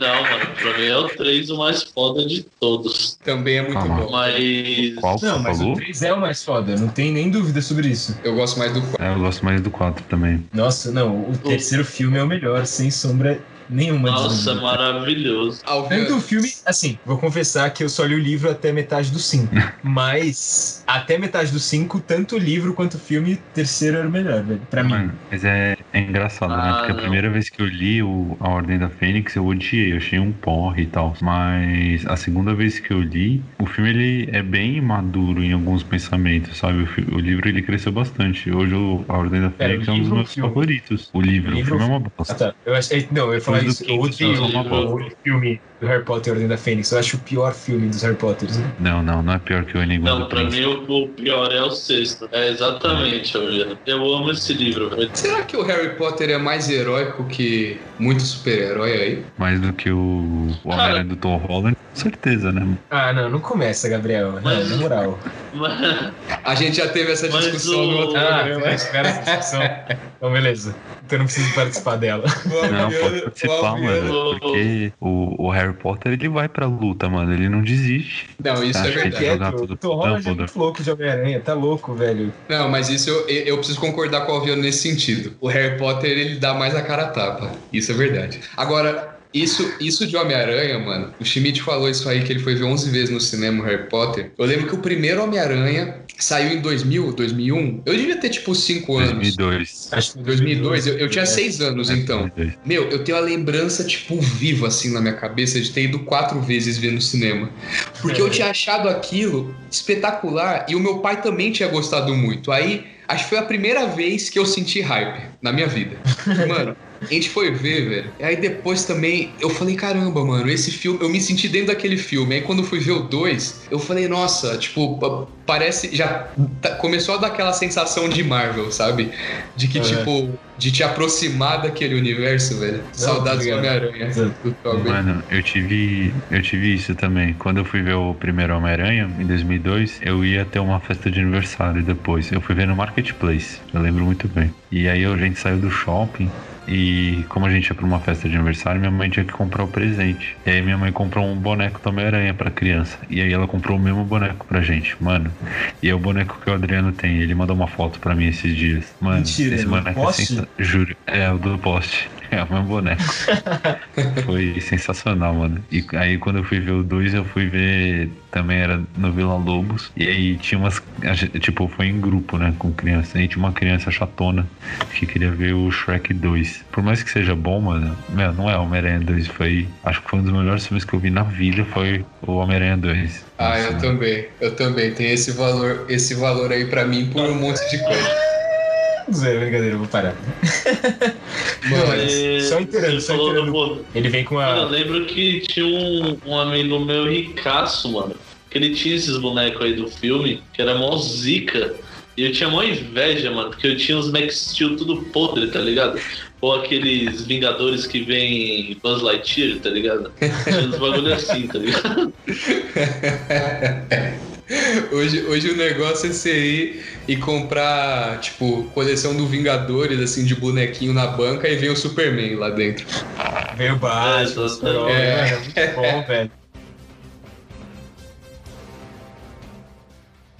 Não, mano, pra mim é o 3 o mais foda de todos. Também é muito Calma. bom. Mas. Qual Não, mas falou? o 3 é o mais foda, não tem nem dúvida sobre isso. Eu gosto mais do 4. É, eu gosto mais do 4 também. Nossa, não, o terceiro filme é o melhor, sem sombra nenhuma de Nossa, maravilhoso. Tanto o filme, assim, vou confessar que eu só li o livro até metade do 5. mas até metade do 5, tanto o livro quanto o filme, o terceiro era o melhor, velho. Pra mim. Mano, mas é, é engraçado, né? Ah, Porque a não. primeira vez que eu li o, A Ordem da Fênix, eu odiei, eu achei um porre e tal. Mas a segunda vez que eu li, o filme ele é bem maduro em alguns pensamentos, sabe? O, o livro ele cresceu bastante. Hoje o A Ordem da Fênix o é um dos meus o filme? favoritos. O livro, O o livro filme é uma Ah, bosta. tá. Eu achei, não, eu ia falar falar do quinto, bosta. o filme do Harry Potter Ordem da Fênix. Eu acho o pior filme dos Harry Potters. né? Não, não, não é pior que o Enigma Não, do pra Príncipe. mim o, pior é o sexto. É exatamente, Eugênio. Eu amo esse livro, velho. Será que o Harry Potter é mais heróico que muito super-herói aí? Mais do que o, o Homem-Aranha do Tom Holland, com certeza, né? Ah, não, não começa, Gabriel. Não, Mas- na moral. Mas, A gente já teve essa discussão o- no outro Ah, programa. essa discussão. Então, beleza. Então não preciso participar dela. Não, pode participar, mano. Porque o, o Harry Potter, ele vai pra luta, mano. Ele não desiste. Não, isso é Acho que verdade. jogar Quieto, tudo Tom Holland é muito louco de Homem-Aranha. Tá louco, velho. Não, mas isso eu, eu preciso concordar com o Alviano nesse sentido. O Harry Potter, ele dá mais a cara a tapa. Isso é verdade. Agora, isso, isso de Homem-Aranha, mano, o Schmidt falou isso aí, que ele foi ver 11 vezes no cinema Harry Potter. Eu lembro que o primeiro Homem-Aranha saiu em 2000, 2001. Eu devia ter, tipo, 5 anos. 2002. Acho que 2002, eu, eu tinha É. 6 anos, É, então. 2002. Meu, eu tenho a lembrança, tipo, viva, assim, na minha cabeça de ter ido quatro vezes ver no cinema. Porque eu É. tinha achado aquilo espetacular e o meu pai também tinha gostado muito. Aí, acho que foi a primeira vez que eu senti hype na minha vida. Mano, a gente foi ver, velho. E aí depois também eu falei, caramba, mano, esse filme, eu me senti dentro daquele filme. Aí quando eu fui ver o 2, eu falei, nossa, tipo, pa- parece. Já tá- começou a dar aquela sensação de Marvel, sabe? De que, É. tipo, de te aproximar daquele universo, velho. Saudades do. Homem-Aranha. Mano, eu tive, eu tive isso também. Quando eu fui ver o primeiro Homem-Aranha, em 2002, eu ia ter uma festa de aniversário depois. Eu fui ver no Marketplace, eu lembro muito bem. E aí a gente saiu do shopping e como a gente ia pra uma festa de aniversário, minha mãe tinha que comprar o presente. E aí minha mãe comprou um boneco do Homem-Aranha pra criança. E aí ela comprou o mesmo boneco pra gente, mano. E é o boneco que o Adriano tem. Ele mandou uma foto pra mim esses dias. Mano, Mentira, esse boneco é Juro, é o do poste. É o mesmo boneco. Foi sensacional, mano. E aí quando eu fui ver o 2, eu fui ver também era no Vila Lobos. E aí tinha umas. Tipo, foi em grupo, né? Com criança. Aí tinha uma criança chatona que queria ver o Shrek 2. Por mais que seja bom, mano, meu, não é Homem-Aranha 2. Foi. Acho que foi um dos melhores filmes que eu vi na vida. Foi o Homem-Aranha 2. Ah, Nossa, eu também. Eu também. Tem esse valor, esse valor aí pra mim por um monte de coisa. Zé, brincadeira, vou parar. Mas só inteirando, só inteirando. do- Ele vem com Mano, eu a. lembro que tinha um, um amigo meu ricaço, mano. Que ele tinha esses bonecos aí do filme, que era mó zica. E eu tinha mó inveja, mano, porque eu tinha os Max Steel tudo podre, tá ligado? Ou aqueles Vingadores que vem Buzz Lightyear, tá ligado? Tinha uns bagulho assim, tá ligado? Hoje, hoje o negócio é você ir e comprar, tipo, coleção do Vingadores, assim, de bonequinho na banca e vem o Superman lá dentro. Batman, É, é. é muito bom, velho.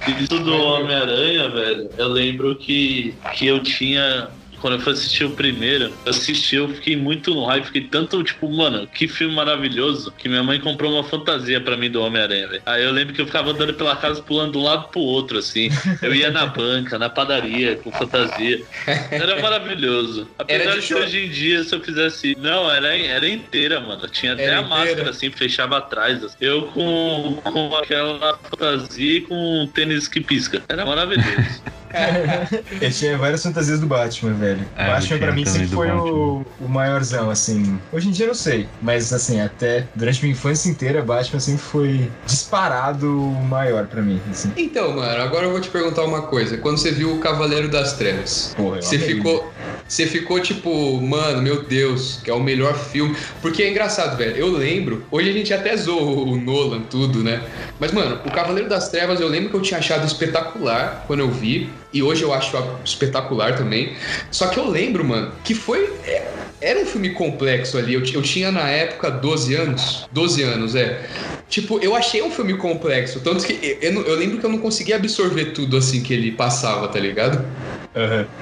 Isso do Homem-Aranha, velho, eu lembro que, que eu tinha. Quando eu fui assistir o primeiro, eu assisti, eu fiquei muito no hype, fiquei tanto, tipo, mano, que filme maravilhoso, que minha mãe comprou uma fantasia pra mim do Homem-Aranha, velho. Aí eu lembro que eu ficava andando pela casa, pulando de um lado pro outro, assim. Eu ia na banca, na padaria, com fantasia. Era maravilhoso. Apesar Era de que hoje em dia, se eu fizesse. Não, era, era inteira, mano. Tinha até Era a máscara, inteira. assim, fechava atrás. assim. Eu com, com aquela fantasia e com um tênis que pisca. Era maravilhoso. Eu tinha várias fantasias do Batman, velho. É, eu Batman pra mim sempre foi o, o maiorzão, assim. Hoje em dia eu não sei, mas assim, até durante minha infância inteira, Batman sempre foi disparado o maior pra mim, assim. Então, mano, agora eu vou te perguntar uma coisa. Quando você viu o Cavaleiro das Trevas, Porra, você amei. ficou. Você ficou tipo, mano, meu Deus, que é o melhor filme. Porque é engraçado, velho. Eu lembro, hoje a gente até zoou o Nolan, tudo, né? Mas, mano, o Cavaleiro das Trevas eu lembro que eu tinha achado espetacular quando eu vi. E hoje eu acho espetacular também. Só que eu lembro, mano, que foi. é, Era um filme complexo ali. Eu, eu tinha na época 12 anos. 12 anos, é. Tipo, eu achei um filme complexo. Tanto que eu, eu eu lembro que eu não conseguia absorver tudo assim que ele passava, tá ligado? Aham.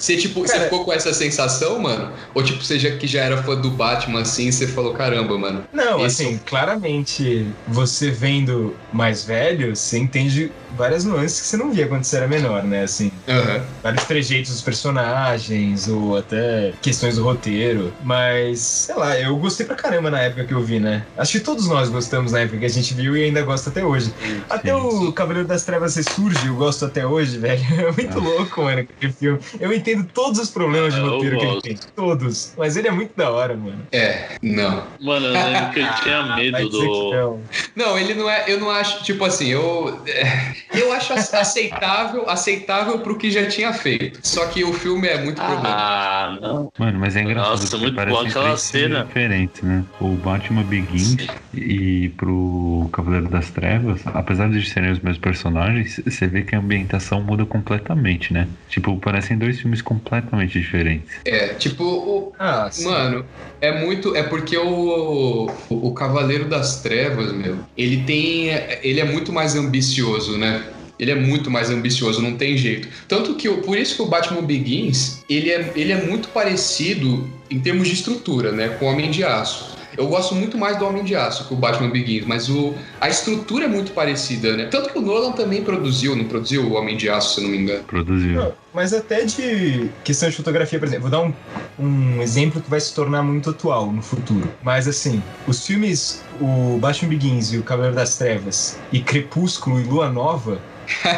Você, tipo, você Cara- ficou com essa sensação, mano? Ou, tipo, você já, que já era fã do Batman, assim, e você falou, caramba, mano. Não, Esse assim, claramente, você vendo mais velho, você entende várias nuances que você não via quando você era menor, né? Assim, Aham. vários trejeitos dos personagens, ou até questões do roteiro. Mas, sei lá, eu gostei pra caramba na época que eu vi, né? Acho que todos nós gostamos na época que a gente viu e ainda gosta até hoje. Até Sim, o Cavaleiro das Trevas ressurge, eu gosto até hoje, velho. É muito Ah. louco, mano, aquele filme. Eu entendo entendo todos os problemas de Ah, roteiro que ele tem. Todos. Mas ele é muito da hora, mano. É, não. Mano, eu lembro que eu tinha medo do. não. Não, ele não é. Eu não acho. Tipo assim, eu. é, Eu acho ace- aceitável, aceitável pro que já tinha feito. Só que o filme é muito problemático. Ah, não. Mano, mas é engraçado Nossa, muito boa aquela cena. diferentes, né? O Batman Begins e pro Cavaleiro das Trevas, apesar de serem os mesmos personagens, você vê que a ambientação muda completamente, né? Tipo, parecem dois filmes completamente diferentes. É, tipo, o, Ah. Mano, é muito. É porque o, o, o Cavaleiro das Trevas, meu, ele tem. Ele é muito mais ambicioso, né? Ele é muito mais ambicioso, não tem jeito. Tanto que, o- por isso que o Batman Begins, ele é, ele é muito parecido em termos de estrutura, né? Com o Homem de Aço. Eu gosto muito mais do Homem de Aço que o Batman Begins, mas o, a estrutura é muito parecida, né? Tanto que o Nolan também produziu, não produziu o Homem de Aço, se eu não me engano. Produziu. Não, mas até de questão de fotografia, por exemplo, vou dar um, um exemplo que vai se tornar muito atual no futuro. Mas assim, os filmes, o Batman Begins e o Cavaleiro das Trevas, e Crepúsculo e Lua Nova,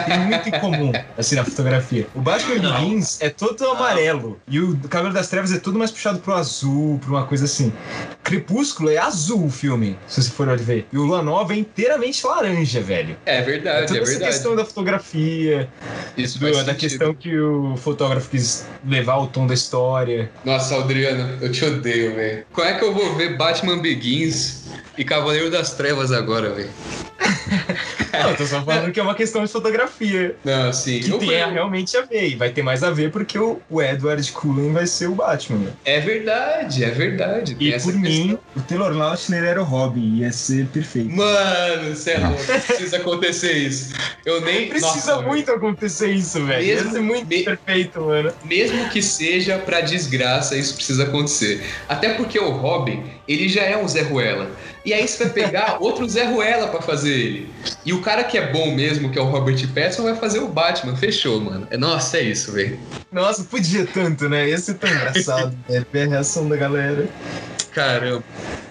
tem muito em comum, assim, na fotografia. O Batman. Begins é todo amarelo, e o Cavaleiro das Trevas é tudo mais puxado pro azul, pra uma coisa assim. Crepúsculo é azul o filme, se você for ver. E o Lua Nova é inteiramente laranja, velho. É É verdade, toda é essa verdade. questão da fotografia, Isso do- da sentido. questão que o fotógrafo quis levar o tom da história. Nossa, Adriano, eu te odeio, velho. Como é que eu vou ver Batman Begins e Cavaleiro das Trevas agora, velho? Não, eu tô só falando que é uma questão de fotografia. Não, sim. Que tem a- realmente a ver. E vai ter mais a ver porque o, o Edward Cullen vai ser o Batman. né? É verdade, é verdade. Tem E por mim, o Taylor Lautner era o Robin. Ia ser perfeito. Mano, cê é louco. Precisa acontecer isso. Eu nem. Precisa Nossa, muito acontecer isso, velho. Ia Mesmo- ser muito me- perfeito, mano. Mesmo que seja pra desgraça, isso precisa acontecer. Até porque o Robin, ele já é um Zé Ruela. E aí você vai pegar outro Zé Ruela pra fazer ele. E o cara que é bom mesmo, que é o Robert Pattinson, vai fazer o Batman. Fechou, mano. É, nossa, é isso, velho. Nossa, podia tanto, né? Ia ser tão engraçado. ver a reação da galera. Caramba.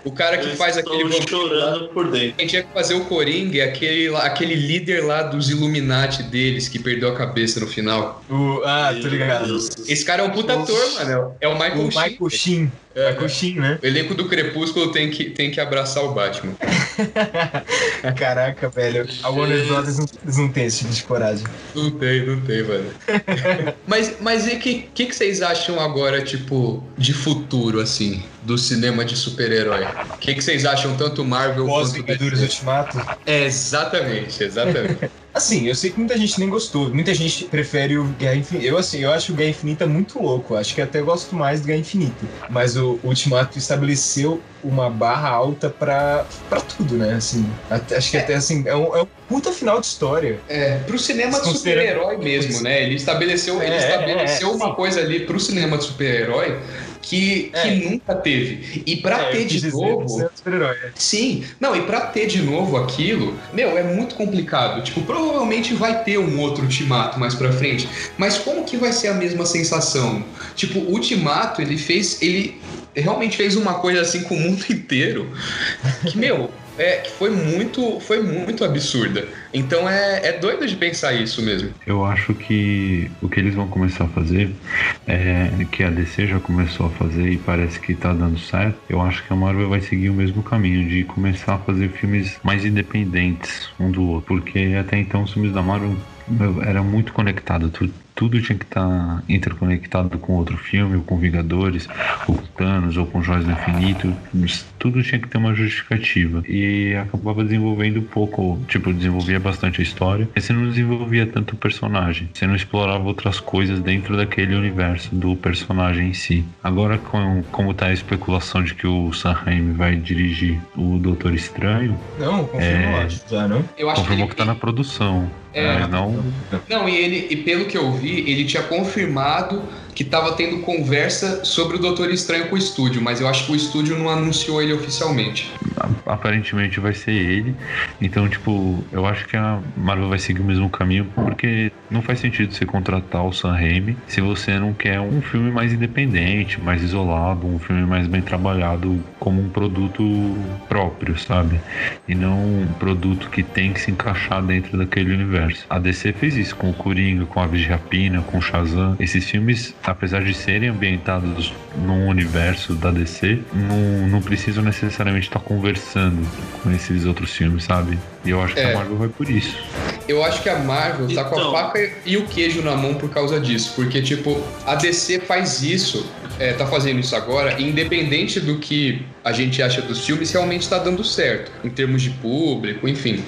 O cara que Eu faz estou aquele lá, chorando por dentro. Quem tinha que fazer o Coringa é aquele, aquele líder lá dos Illuminati deles que perdeu a cabeça no final. O, ah, tô ligado. Esse cara é um puta ator, mano. É o Michael O Sheen. Michael Sheen. É, Michael Sheen, né? O elenco do Crepúsculo tem que, tem que abraçar o Batman. Caraca, velho. A Warner Brothers não, eles não tem esse tipo de coragem. Não tem, não tem, mano. mas, mas e o que, que, que vocês acham agora, tipo, de futuro, assim, do cinema de super-herói? O que, que vocês acham tanto Marvel Pós quanto Vingadores? Ultimato. É, exatamente, exatamente. Assim, eu sei que muita gente nem gostou. Muita gente prefere o Guerra Infinita. Eu, assim, eu acho o Guerra Infinita muito louco. Acho que até gosto mais do Guerra Infinita. Mas o Ultimato estabeleceu uma barra alta pra, pra tudo, né? Assim, até- acho que até assim, é um, é um puta final de história. É, pro cinema de super-herói mesmo, né? Ele estabeleceu, ele É, estabeleceu é, é, uma coisa ali pro cinema de super-herói que, que É. nunca teve. E pra É, ter de dizer, novo. é é. Sim, não, e pra ter de novo aquilo, meu, é muito complicado. Tipo, provavelmente vai ter um outro ultimato mais pra frente, mas como que vai ser a mesma sensação? Tipo, o ultimato, ele fez. Ele realmente fez uma coisa assim com o mundo inteiro. Que, meu, é, que foi muito. Foi muito absurda. Então é, é doido de pensar isso mesmo. Eu acho que o que eles vão começar a fazer, é, que a DC já começou a fazer e parece que tá dando certo, eu acho que a Marvel vai seguir o mesmo caminho, de começar a fazer filmes mais independentes um do outro. Porque até então os filmes da Marvel eram muito conectados, tu- tudo tinha que estar interconectado com outro filme, ou com Vingadores, ou com Thanos, ou com Joias do Infinito, tudo tinha que ter uma justificativa. E acabava desenvolvendo um pouco, tipo, desenvolvia bastante a história, mas você não desenvolvia tanto o personagem, você não explorava outras coisas dentro daquele universo do personagem em si. Agora, com, como tá a especulação de que o Sam Raimi vai dirigir o Doutor Estranho, Não, confirmou, É. acho, já, não? Eu acho confirmou que que tá na produção. É. mas não. Não, e ele, e pelo que eu vi, ele tinha confirmado que estava tendo conversa sobre o Doutor Estranho com o estúdio, mas eu acho que o estúdio não anunciou ele oficialmente. Aparentemente vai ser ele. Então, tipo, eu acho que a Marvel vai seguir o mesmo caminho, porque não faz sentido você contratar o Sam Raimi se você não quer um filme mais independente, mais isolado, um filme mais bem trabalhado como um produto próprio, sabe? E não um produto que tem que se encaixar dentro daquele universo. A DC fez isso com o Coringa, com a Vigipina, com o Shazam. Esses filmes, apesar de serem ambientados num universo da DC, não, não precisam necessariamente estar conversando com esses outros filmes, sabe? E eu acho que É. a Marvel vai por isso. Eu acho que a Marvel tá com a Então. faca e o queijo na mão por causa disso. Porque, tipo, a DC faz isso, é, tá fazendo isso agora, independente do que a gente acha dos filmes, realmente tá dando certo. Em termos de público, enfim.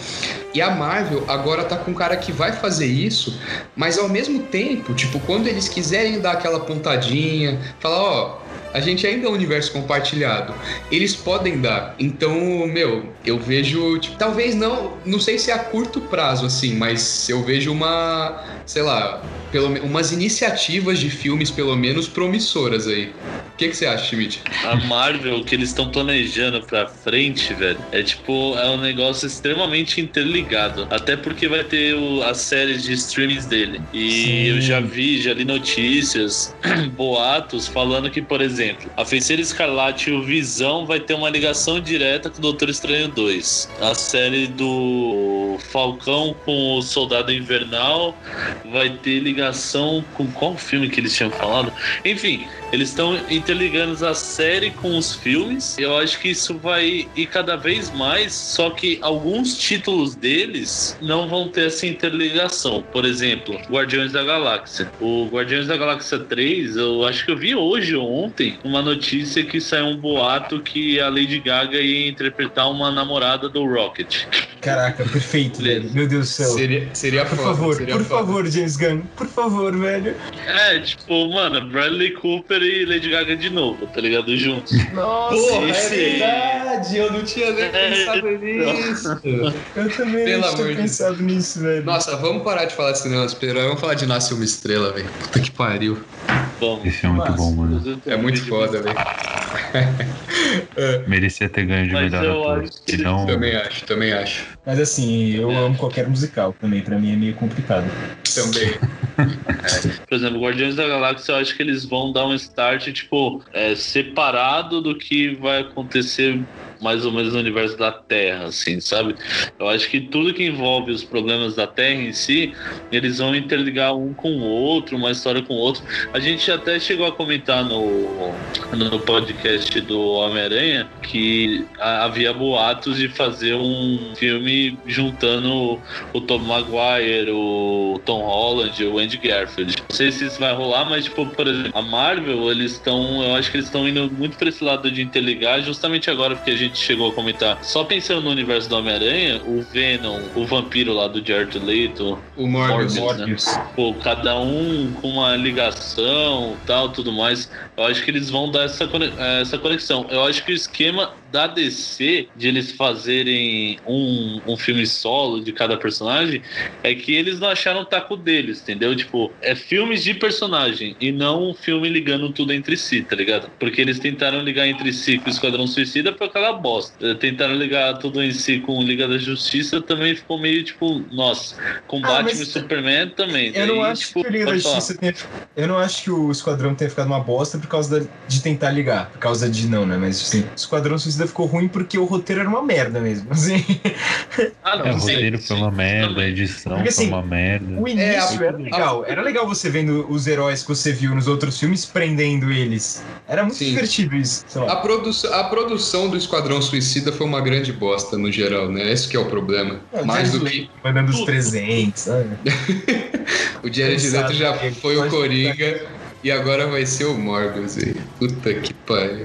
E a Marvel agora tá com um cara que vai fazer isso, mas ao mesmo tempo, tipo, quando eles quiserem dar aquela pontadinha, falar, ó. A gente ainda é um universo compartilhado. Eles podem dar. Então, meu, eu vejo. Tipo, talvez não. Não sei se é a curto prazo, assim, mas eu vejo uma. Sei lá. Pelo, umas iniciativas de filmes, pelo menos, promissoras aí. O que, que você acha, Schmidt? A Marvel, o que eles estão planejando pra frente, velho, é tipo, é um negócio extremamente interligado. Até porque vai ter o, as séries de streamings dele. E Sim. eu já vi, já li notícias, boatos, falando que, por exemplo, a Feiticeira Escarlate e o Visão vai ter uma ligação direta com o Doutor Estranho 2. A série do Falcão com o Soldado Invernal vai ter ligação com qual filme que eles tinham falado? Enfim, eles estão interligando a série com os filmes. Eu acho que isso vai ir cada vez mais, só que alguns títulos deles não vão ter essa interligação. Por exemplo, Guardiões da Galáxia. O Guardiões da Galáxia 3, eu acho que eu vi hoje ou ontem uma notícia que saiu um boato que a Lady Gaga ia interpretar uma namorada do Rocket. Caraca, perfeito, velho. Meu Deus do céu. Seria, seria Por foda, favor, seria por foda. favor, James Gunn. Por favor, velho. É, tipo, mano, Bradley Cooper e Lady Gaga de novo, tá ligado? Juntos. Nossa, Porra, é Esse- verdade! Eu não tinha nem É, pensado nisso. eu também Pelo não amor tinha de pensado nisso, velho. Nossa, vamos parar de falar de cinema super Vamos falar de Nasce uma Estrela, velho. Puta que pariu. Vamos. Esse é muito Massa. bom, mano. É muito foda, velho. Merecia ter ganho de Mas melhor eu ator. não... Também acho, também acho. Mas assim, eu É. amo qualquer musical também. Pra mim é meio complicado. Também. Por exemplo, Guardiões da Galáxia, eu acho que eles vão dar um start, tipo, é, separado do que vai acontecer mais ou menos no universo da Terra, assim, sabe? Eu acho que tudo que envolve os problemas da Terra em si, eles vão interligar um com o outro, uma história com o outro. A gente até chegou a comentar no, no podcast do Homem-Aranha que havia boatos de fazer um filme juntando o Tom Maguire, o Tom Holland, o Andy Garfield. Não sei se isso vai rolar, mas, tipo, por exemplo, a Marvel, eles estão. Eu acho que eles estão indo muito pra esse lado de interligar, justamente agora, porque a gente chegou a comentar. Só pensando no universo do Homem-Aranha, o Venom, o vampiro lá do Jared Leto, O Morbius. Morbius. pô, cada um com uma ligação tal, tudo mais. Eu acho que eles vão dar essa, eh, essa conexão. Eu acho que o esquema da DC de eles fazerem um, um filme solo de cada personagem é que eles não acharam o taco deles, entendeu? Tipo, é filmes de personagem e não um filme ligando tudo entre si, tá ligado? Porque eles tentaram ligar entre si com o Esquadrão Suicida foi aquela bosta. Tentaram ligar tudo em si com Liga da Justiça também ficou meio tipo, nossa, com Ah, Batman mas e Superman também. Eu não acho tipo, que o Liga da. Justiça tenha. Eu não acho que o Esquadrão tenha ficado uma bosta por causa de tentar ligar. Por causa de não, né? Mas assim, o Esquadrão Suicida ficou ruim porque o roteiro era uma merda mesmo. Assim. Ah, não, É, o roteiro foi uma merda, a edição Porque, foi assim, uma merda. O início É, era legal. Era legal você vendo os heróis que você viu nos outros filmes prendendo eles. Era muito Sim. divertido isso. Sei A, produ a produção do Esquadrão Suicida foi uma grande bosta no geral, né? Esse que é o problema. É, Mais do que mandando os presentes, sabe? o Jared Cansado, Leto já foi o Coringa e agora vai ser o Morbius. velho. Puta que pariu.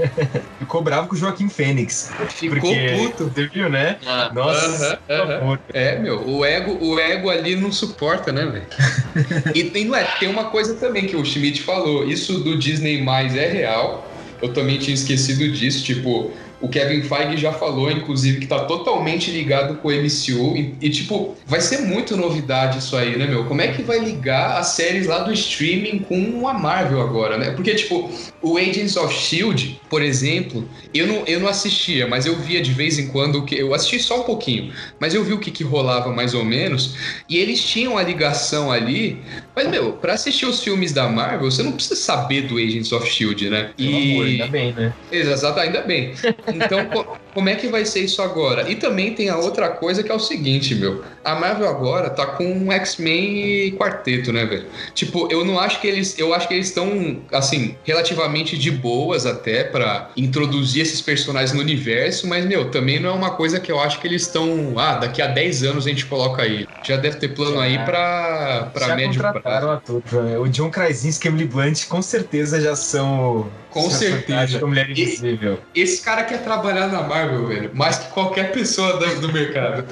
Ficou bravo com o Joaquim Fênix. Ficou porque, puto. Você viu, né? Ah, Nossa, Aham, aham. por favor. É, meu, o ego, o ego ali não suporta, né, velho? e tem, não é, tem uma coisa também que o Schmidt falou, isso do Disney mais é real. Eu também tinha esquecido disso, tipo, O Kevin Feige já falou, inclusive, que tá totalmente ligado com o MCU. E, e, tipo, vai ser muito novidade isso aí, né, meu? Como é que vai ligar as séries lá do streaming com a Marvel agora, né? Porque, tipo, o Agents of Shield, por exemplo, eu não, eu não assistia, mas eu via de vez em quando que eu assisti só um pouquinho, mas eu vi o que, que rolava mais ou menos, e eles tinham a ligação ali. Mas, meu, pra assistir os filmes da Marvel, você não precisa saber do Agents of Shield, né? Pelo e... amor, ainda bem, né? Exato, ainda bem. Então, como é que vai ser isso agora? E também tem a outra coisa que é o seguinte, meu. A Marvel agora tá com um X-Men e quarteto, né, velho? Tipo, eu não acho que eles. Eu acho que eles estão, assim, relativamente de boas até pra introduzir esses personagens no universo, mas, meu, também não é uma coisa que eu acho que eles estão. Ah, daqui a 10 anos a gente coloca aí. Já deve ter plano aí pra, pra já médio prazo. ator. O John Krasinski e Emily Blunt com certeza já são... Com já certeza. Mulher Invisível. Esse cara quer trabalhar na Marvel, velho. Mais que qualquer pessoa do, do mercado.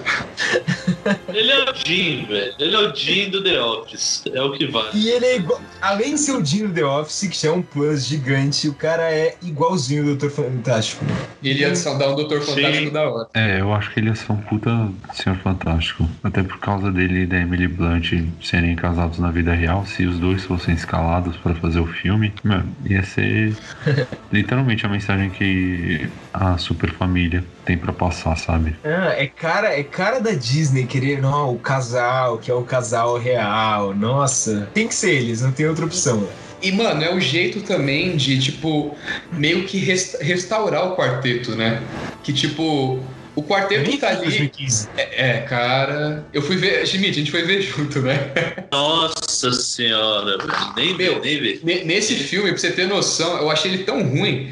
Ele é o Jim, velho. Ele é o Jim do The Office. É o que vale. E ele é igual. Além de ser o Dino The Office, que já é um plus gigante, o cara é igualzinho o Doutor Fantástico. Ele ia dar um Doutor Sim. Fantástico da hora. É, eu acho que ele ia ser um puta senhor fantástico. Até por causa dele e da Emily Blunt serem casados na vida real. Se os dois fossem escalados pra fazer o filme, meu, ia ser literalmente a mensagem que a super família tem pra passar, sabe? Ah, é cara, é cara da Disney querer, não, o casal, que é o casal real. Nossa, tem que ser eles, não tem outra opção. E, mano, é o jeito também de, tipo, meio que resta- restaurar o quarteto, né? Que, tipo, o quarteto tá ali. 2015. É, é, cara. Eu fui ver. Schmidt, a gente foi ver junto, né? Nossa senhora, velho. Nem Meu. nem. Ne- Nesse filme, pra você ter noção, eu achei ele tão ruim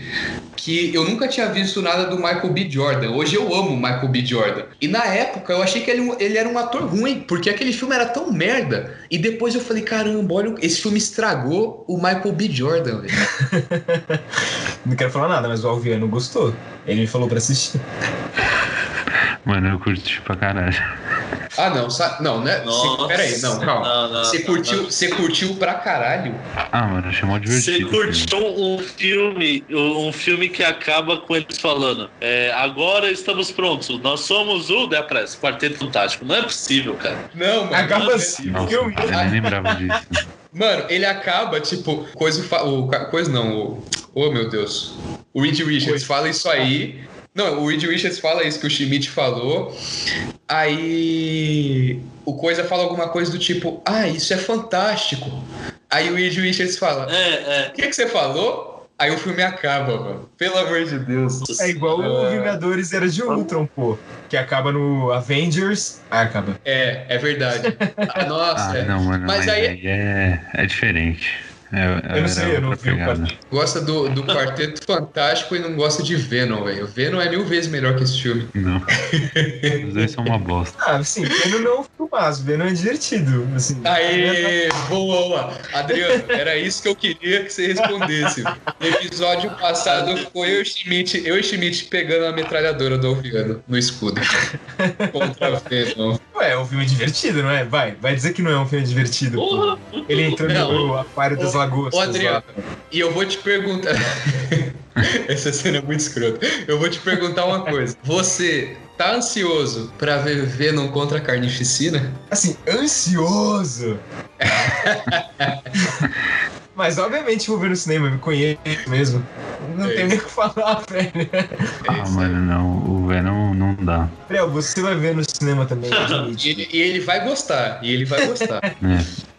que eu nunca tinha visto nada do Michael B. Jordan. Hoje eu amo o Michael B. Jordan. E na época eu achei que ele, ele era um ator ruim, porque aquele filme era tão merda. E depois eu falei, caramba, olha, esse filme estragou o Michael B. Jordan, velho. Não quero falar nada, mas o Alviano gostou. Ele me falou pra assistir. Mano, eu curti pra caralho. Ah, não, sa- não, né? Nossa. Cê, peraí, não, calma. Você curtiu, não. você curtiu pra caralho? Ah, mano, achei mó Você divertido. filme. curtiu um filme, um filme que acaba com eles falando é, agora estamos prontos, nós somos o Press, Quarteto Fantástico. Não é possível, cara. Não, mano. Acaba é assim. Nossa, filme. eu nem lembrava disso. Mano, ele acaba, tipo, coisa. fa- O, coisa não, o. Oh, meu Deus. O Reed Richards fala isso aí. Não, o Reed Richards fala isso que o Schmidt falou. Aí. O Coisa fala alguma coisa do tipo, ah, isso é fantástico. Aí o Reed Richards fala, É, o que, que você falou? Aí o filme acaba, mano. Pelo amor de Deus. é. É igual o Ah. Vingadores Era de Ultron, pô. Que acaba no Avengers. Ah, acaba. É, é verdade. Ah, Nossa, Ah, é. não, mano, Mas mas, aí- aí é, é diferente. É, Eu não sei, eu não vi o quarteto. gosta do, do Quarteto Fantástico e não gosta de Venom, velho. Venom é mil vezes melhor que esse filme. Não. Os dois são uma bosta. Ah, sim, Venom não é um filmaço, Venom é divertido. Assim, Aê, boa! Adriano, era isso que eu queria que você respondesse. No episódio passado foi eu e o Schmidt, eu e o Schmidt pegando a metralhadora do Alviano no escudo. Contra Venom. Ué, é um filme divertido, não é? Vai, vai dizer que não é um filme divertido. pô. Porra, Ele entrou no aquário das Ô, lagostas. ô, Adriano. lá. E eu vou te perguntar. Essa cena é muito escrota. Eu vou te perguntar uma coisa. Você tá ansioso pra ver Venom contra a Carnificina? Assim, ansioso. Mas obviamente vou ver no cinema, me conheço mesmo. Não É tem nem o que falar, velho. É Ah, isso. mano, não. O Venom não dá. Gabriel, você vai ver no cinema também, E ele, e ele vai gostar. E ele vai gostar. É.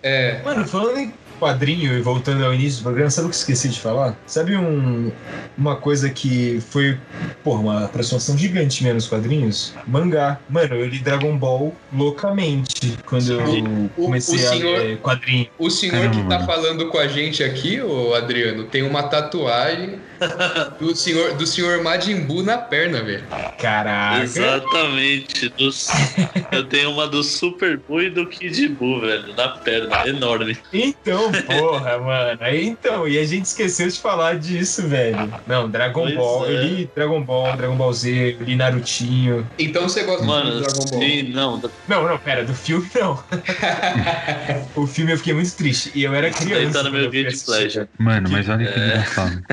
É. Mano, falando em quadrinho e voltando ao início do programa, sabe o que eu esqueci de falar? Sabe um, uma coisa que foi, porra, uma aproximação gigante minha nos quadrinhos? Mangá. Mano, eu li Dragon Ball loucamente quando eu O- o comecei senhor- a ler quadrinho. O senhor Caramba, que tá falando com a gente aqui, ô Adriano, tem uma tatuagem do senhor, do senhor Majin Buu na perna, velho. Caraca. Exatamente. Dos... Eu tenho uma do Super Buu e do Kid Buu, velho, na perna, enorme. Então, porra, mano. Então, e a gente esqueceu de falar disso, velho. Não, Dragon pois Ball. É. Eu li é. Dragon Ball, Dragon Ball Z, eu li Narutinho. Então você gosta mano, do Dragon Ball? Sim, não. Não, não, pera, do filme não. o filme eu fiquei muito triste. E eu era tá criança. Ele tá no meu vídeo de pleasure. Mano, mas olha que é. engraçado.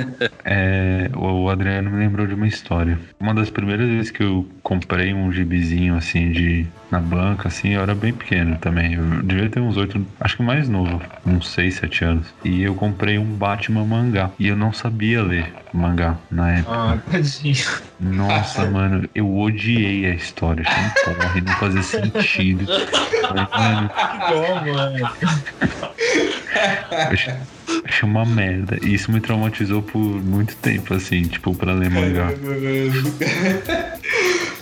É, o Adriano me lembrou de uma história. Uma das primeiras vezes que eu comprei um gibizinho assim de na banca, assim, eu era bem pequeno também. Eu devia ter uns oito, acho que mais novo, não sei 6, 7 anos. E eu comprei um Batman mangá. E eu não sabia ler mangá na época. Ah, tadinho. Nossa, mano, eu odiei a história. Não corre, não fazia sentido. mano. Achei uma merda. E isso me traumatizou por muito tempo, assim, tipo, pra ler mangá.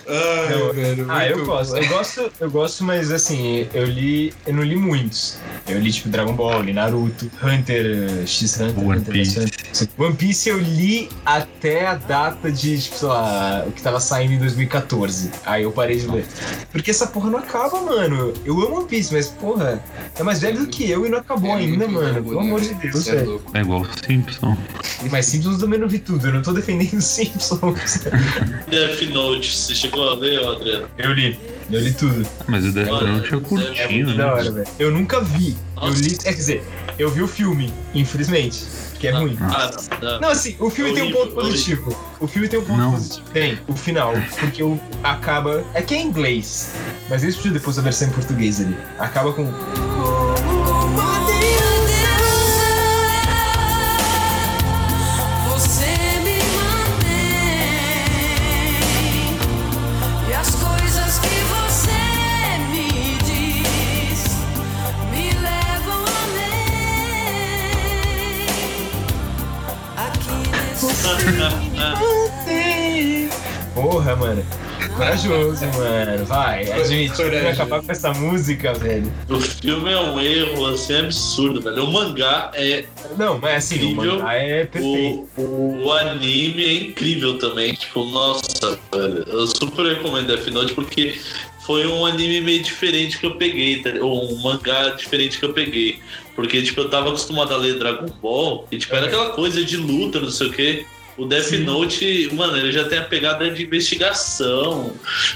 Ai, velho, Ah, eu gosto. Eu gosto, eu gosto, mas assim, eu li. Eu não li muitos. Eu li tipo Dragon Ball, li Naruto, Hunter, eh, X Hunter, One Hunter Piece. Hunter. One Piece eu li até a data de, tipo, sei lá, o que tava saindo em 2014. Aí eu parei de ler. Porque essa porra não acaba, mano. Eu amo One Piece, mas, porra, é mais velho do que eu e não acabou É ainda, mano. Pelo amor de? Deus, é velho. É igual o Simpson. Mas Simpsons também não vi tudo. Eu não tô defendendo Simpsons. Death Note, você chegou a ver, Adriano? eu li. Eu li tudo. Mas o Death Note é é curtinho, muito né? Da hora, velho. Eu nunca vi. Eu li. É, quer dizer, eu vi o filme, infelizmente. Que é ruim. Ah, não, não. Não, assim, o filme tem um ponto positivo. O filme tem um ponto Não. positivo. Tem, o final. Porque o acaba. É que é em inglês. Mas eles pediram depois a versão em português ali. Acaba com. Porra, mano. Corajoso, mano. Vai, admite. Vai acabar com essa música, velho. O filme é um erro, assim, absurdo, velho. O mangá é. Não, mas assim, o Incrível. mangá é perfeito. O, o anime é incrível também. Tipo, nossa, velho. Eu super recomendo Death Note porque foi um anime meio diferente que eu peguei, tá? ou um mangá diferente que eu peguei. Porque, tipo, eu tava acostumado a ler Dragon Ball e, tipo, era É. aquela coisa de luta, não sei o quê. O Death Sim. Note, mano, ele já tem a pegada de investigação.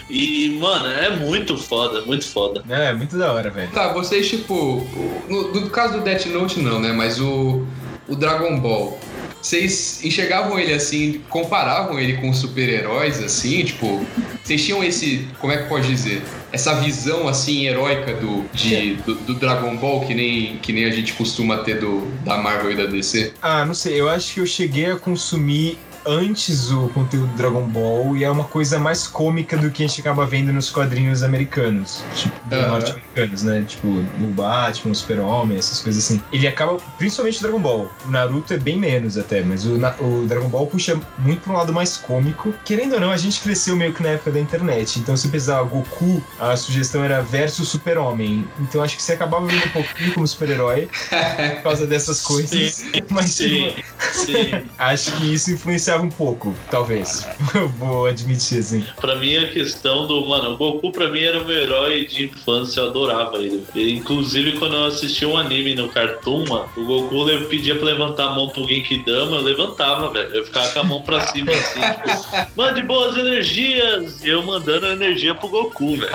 E, mano, é muito foda, muito foda. É, muito da hora, velho. Tá, vocês, tipo, no, no caso do Death Note não, né? Mas o, o Dragon Ball, vocês enxergavam ele assim, comparavam ele com super-heróis, assim, tipo, vocês tinham esse, como é que pode dizer? Essa visão, assim, heróica do, de, do, do Dragon Ball, que nem, que nem a gente costuma ter do, da Marvel e da DC? Ah, não sei, eu acho que eu cheguei a consumir antes o conteúdo do Dragon Ball e é uma coisa mais cômica do que a gente acaba vendo nos quadrinhos americanos, tipo, Aham. norte-americanos, né? Tipo, o Batman, o Super-Homem, essas coisas assim. Ele acaba, principalmente o Dragon Ball. O Naruto é bem menos até, mas o, o Dragon Ball puxa muito pra um lado mais cômico. Querendo ou não, a gente cresceu meio que na época da internet, então se precisava Goku, a sugestão era versus Super-Homem. Então acho que você acabava vendo um pouquinho como super-herói por causa dessas coisas. Sim, mas Sim, sim. Acho que isso influenciava um pouco, talvez. Eu vou admitir, assim. Pra mim, a questão do. Mano, o Goku pra mim era o meu herói de infância, eu adorava ele. Inclusive, quando eu assistia um anime no Cartoon, mano, o Goku eu pedia pra levantar a mão pro Genkidama, eu levantava, velho. Eu ficava com a mão pra cima, assim, tipo, mande boas energias! E eu mandando energia pro Goku, velho.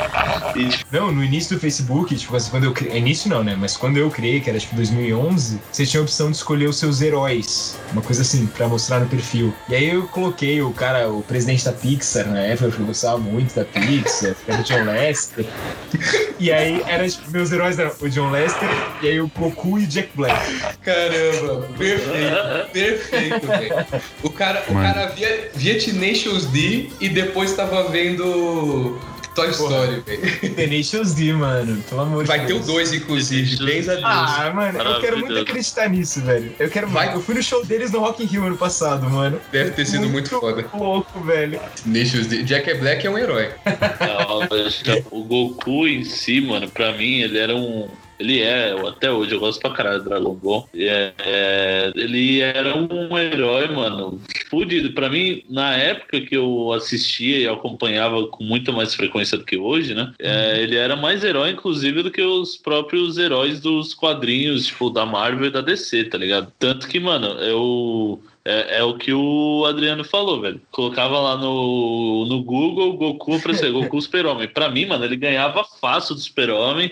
E, tipo, Não, no início do Facebook, tipo assim, quando eu criei. Início não, né? Mas quando eu criei, que era tipo 2011, você tinha a opção de escolher os seus heróis. Uma coisa assim, pra mostrar no perfil. E aí eu coloquei o cara, o presidente da Pixar na época, porque eu gostava muito da Pixar, que era o John Lester. E aí era, tipo, meus heróis eram o John Lester, e aí o Goku e o Jack Black. Caramba, perfeito, perfeito, velho. O cara, o Mano. cara via, via Tenacious D e depois tava vendo Toy Story, velho. Tenacious D, mano. Pelo amor Vai de ter o Deus. 2, inclusive, bens a Deus. Ah, mano, eu quero muito acreditar nisso, velho. Eu quero Vai. muito. Eu fui no show deles no Rock in Rio ano passado, mano. Deve ter sido muito, foda. Louco, velho. Tenacious D. Jack Black é um herói. não, mas, o Goku em si, mano, pra mim, ele era um. Ele é, até hoje, eu gosto pra caralho do Dragon Ball. É- é, ele era um herói, mano, fudido. Pra mim, na época que eu assistia e acompanhava com muito mais frequência do que hoje, né? é, ele era mais herói, inclusive, do que os próprios heróis dos quadrinhos, tipo, da Marvel e da DC, tá ligado? Tanto que, mano, eu. É, é o que o Adriano falou, velho. Colocava lá no, no Google Goku pra ser Goku Super-Homem. Pra mim, mano, ele ganhava fácil do Super-Homem.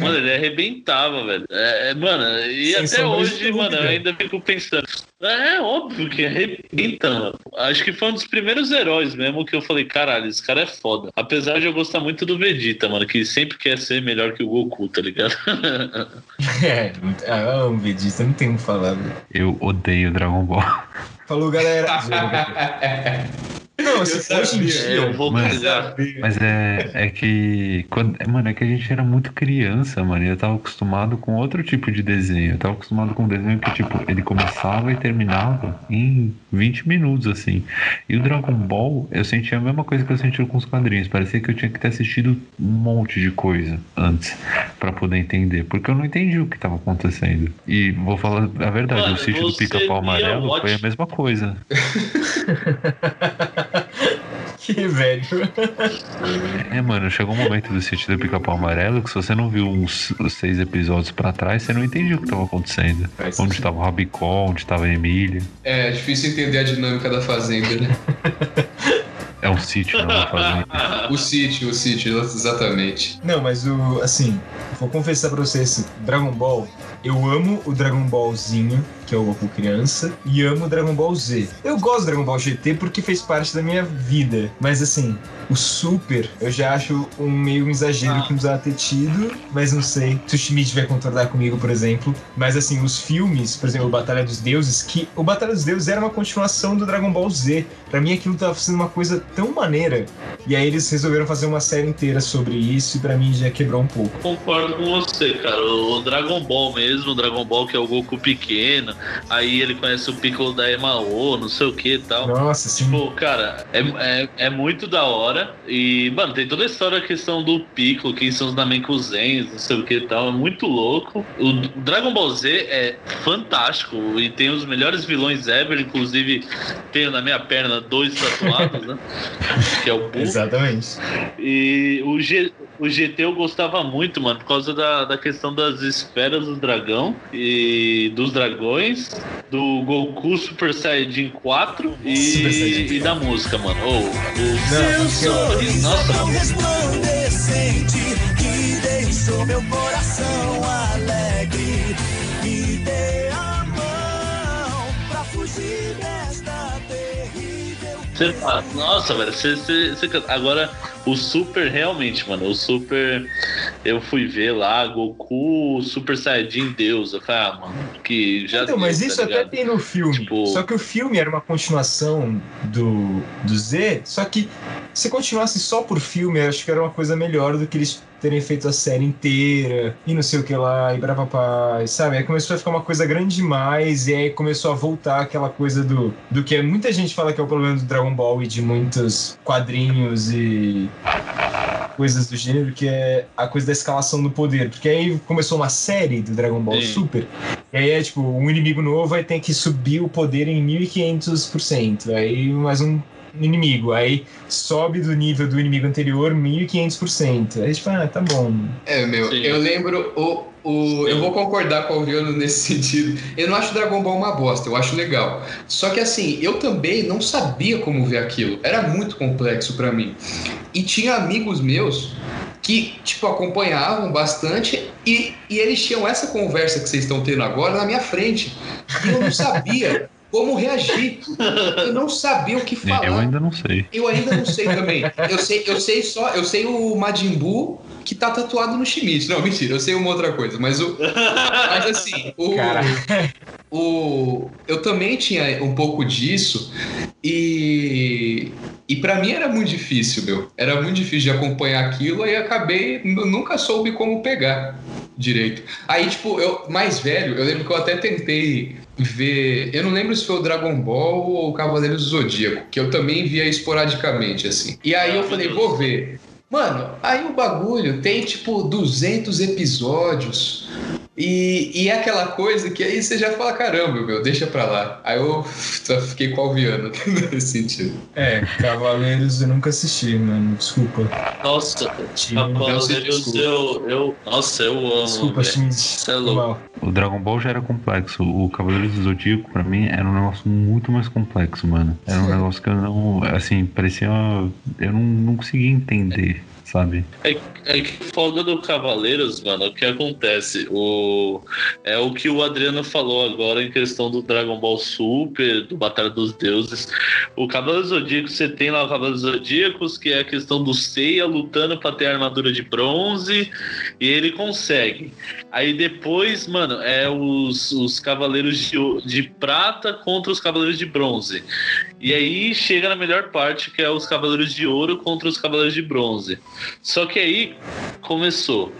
Mano, ele arrebentava, velho. É, é, mano, e Sem até hoje, mano, eu ainda fico pensando. É óbvio que arrebenta, mano. Acho que foi um dos primeiros heróis mesmo que eu falei, caralho, esse cara é foda. Apesar de eu gostar muito do Vegeta, mano, que sempre quer ser melhor que o Goku, tá ligado? É, ah, eu amo Vegeta, não tem o que falar. velho. Eu odeio Dragon Ball. Falou, galera. Não, assim, Eu hoje em sabia. É, eu dia. vou Mas-. Mas é, é que. Quando, mano, é que a gente era muito criança, mano. e Eu tava acostumado com outro tipo de desenho. Eu tava acostumado com um desenho que, tipo, ele começava e terminava em 20 minutos, assim. E o Dragon Ball, eu sentia a mesma coisa que eu sentia com os quadrinhos. Parecia que eu tinha que ter assistido um monte de coisa antes pra poder entender. Porque eu não entendi o que tava acontecendo. E vou falar a verdade, Mano, o sítio do Pica-Pau Amarelo foi a mesma coisa. Que velho. É, mano, chegou um momento do sítio do Pica-Pau Amarelo que se você não viu uns seis episódios pra trás, você não entendia o que tava acontecendo. Faz Onde sentido. tava o Rabicó, onde tava a Emília. É difícil entender a dinâmica da fazenda, né? É um sítio, não uma fazenda. O sítio, o sítio, exatamente. Não, mas o. Assim, vou confessar pra vocês: Dragon Ball, eu amo o Dragon Ballzinho, que é o Goku criança, e amo o Dragon Ball Z. Eu gosto do Dragon Ball GT porque fez parte da minha vida, mas assim, o Super eu já acho um meio um exagero Ah. que não precisava ter tido, mas não sei. Se o Schmidt vai concordar comigo, por exemplo. Mas assim, os filmes, por exemplo, o Batalha dos Deuses, que o Batalha dos Deuses era uma continuação do Dragon Ball Z. Pra mim aquilo tava sendo uma coisa tão maneira. E aí eles resolveram fazer uma série inteira sobre isso e pra mim já quebrou um pouco. Concordo com você, cara. O Dragon Ball mesmo, o Dragon Ball que é o Goku pequeno, aí ele conhece o Piccolo da Emao, não sei o que e tal. Nossa, assim. Pô, cara, é, é, é muito da hora. E, mano, tem toda a história, a questão do Piccolo, quem são os Namekusens, não sei o que e tal. É muito louco. O Dragon Ball Z é fantástico e tem os melhores vilões ever. Inclusive, tenho na minha perna dois tatuados, né? Que é o Buu. Exatamente. E o, G, o GT eu gostava muito, mano, por causa da, da questão das esferas do dragão e dos dragões, do Goku Super Saiyajin 4 Super e, Saiyajin. e da música, mano. Oh, o seu eu- sorriso. Nossa, tão mano. resplandecente que deixou meu coração alegre. Você fala, nossa, velho, você, você, você. Agora, o Super, realmente, mano, o Super, eu fui ver lá, Goku Super Saiyajin Deus. Eu falei, ah, mano, que já. então, mas deu, isso tá até tem no filme. Tipo- Só que o filme era uma continuação do, do Z, só que se continuasse só por filme, acho que era uma coisa melhor do que eles terem feito a série inteira e não sei o que lá, e brapapá, sabe? Aí começou a ficar uma coisa grande demais, e aí começou a voltar aquela coisa do, do que muita gente fala que é o problema do Dragon Ball e de muitos quadrinhos e coisas do gênero, que é a coisa da escalação do poder. Porque aí começou uma série do Dragon Ball Sim. Super, e aí é tipo, um inimigo novo vai ter que subir o poder em 1500%. Aí mais um inimigo, aí sobe do nível do inimigo anterior 1500%. Aí tipo, ah, tá bom. É, meu, Sim. eu lembro o. o eu vou concordar com o Alviano nesse sentido. Eu não acho Dragon Ball uma bosta, eu acho legal. Só que assim, eu também não sabia como ver aquilo. Era muito complexo pra mim. E tinha amigos meus que, tipo, acompanhavam bastante e, e eles tinham essa conversa que vocês estão tendo agora na minha frente. E eu não sabia como reagir. Eu não sabia o que falar. Eu ainda não sei. Eu ainda não sei também. Eu sei, eu sei só, eu sei o Majin Buu que tá tatuado no Schmidt. Não, mentira, eu sei uma outra coisa, mas o mas assim, o, Cara. o eu também tinha um pouco disso e e para mim era muito difícil, meu. Era muito difícil de acompanhar aquilo e acabei nu- nunca soube como pegar direito. Aí, tipo, eu mais velho, eu lembro que eu até tentei ver, eu não lembro se foi o Dragon Ball ou o Cavaleiros do Zodíaco, que eu também via esporadicamente assim. E aí eu falei, vou ver. Mano, aí o bagulho tem tipo 200 episódios. E, e é aquela coisa que aí você já fala: caramba, meu, deixa pra lá. Aí eu só fiquei calviando nesse sentido. É, Cavaleiros eu nunca assisti, mano. Desculpa. Nossa. Cavaleiros desculpa. eu, eu. Nossa, eu amo. Desculpa, velho. Schmidt. Cê é louco. O Dragon Ball já era complexo. O Cavaleiros do Zodíaco, pra mim, era um negócio muito mais complexo, mano. Era um negócio que eu não. Assim, parecia. Eu não, não conseguia entender, sabe? É, é que foda do Cavaleiros, mano, o que acontece? O, é o que o Adriano falou agora em questão do Dragon Ball Super, do Batalha dos Deuses. O Cavaleiro Zodíaco, você tem lá o Cavaleiro Zodíacos, que é a questão do Seiya lutando pra ter a armadura de bronze, e ele consegue. Aí depois, mano, é os, os Cavaleiros de, de Prata contra os Cavaleiros de Bronze. E aí chega na melhor parte, que é os Cavaleiros de Ouro contra os Cavaleiros de Bronze. Só que aí começou.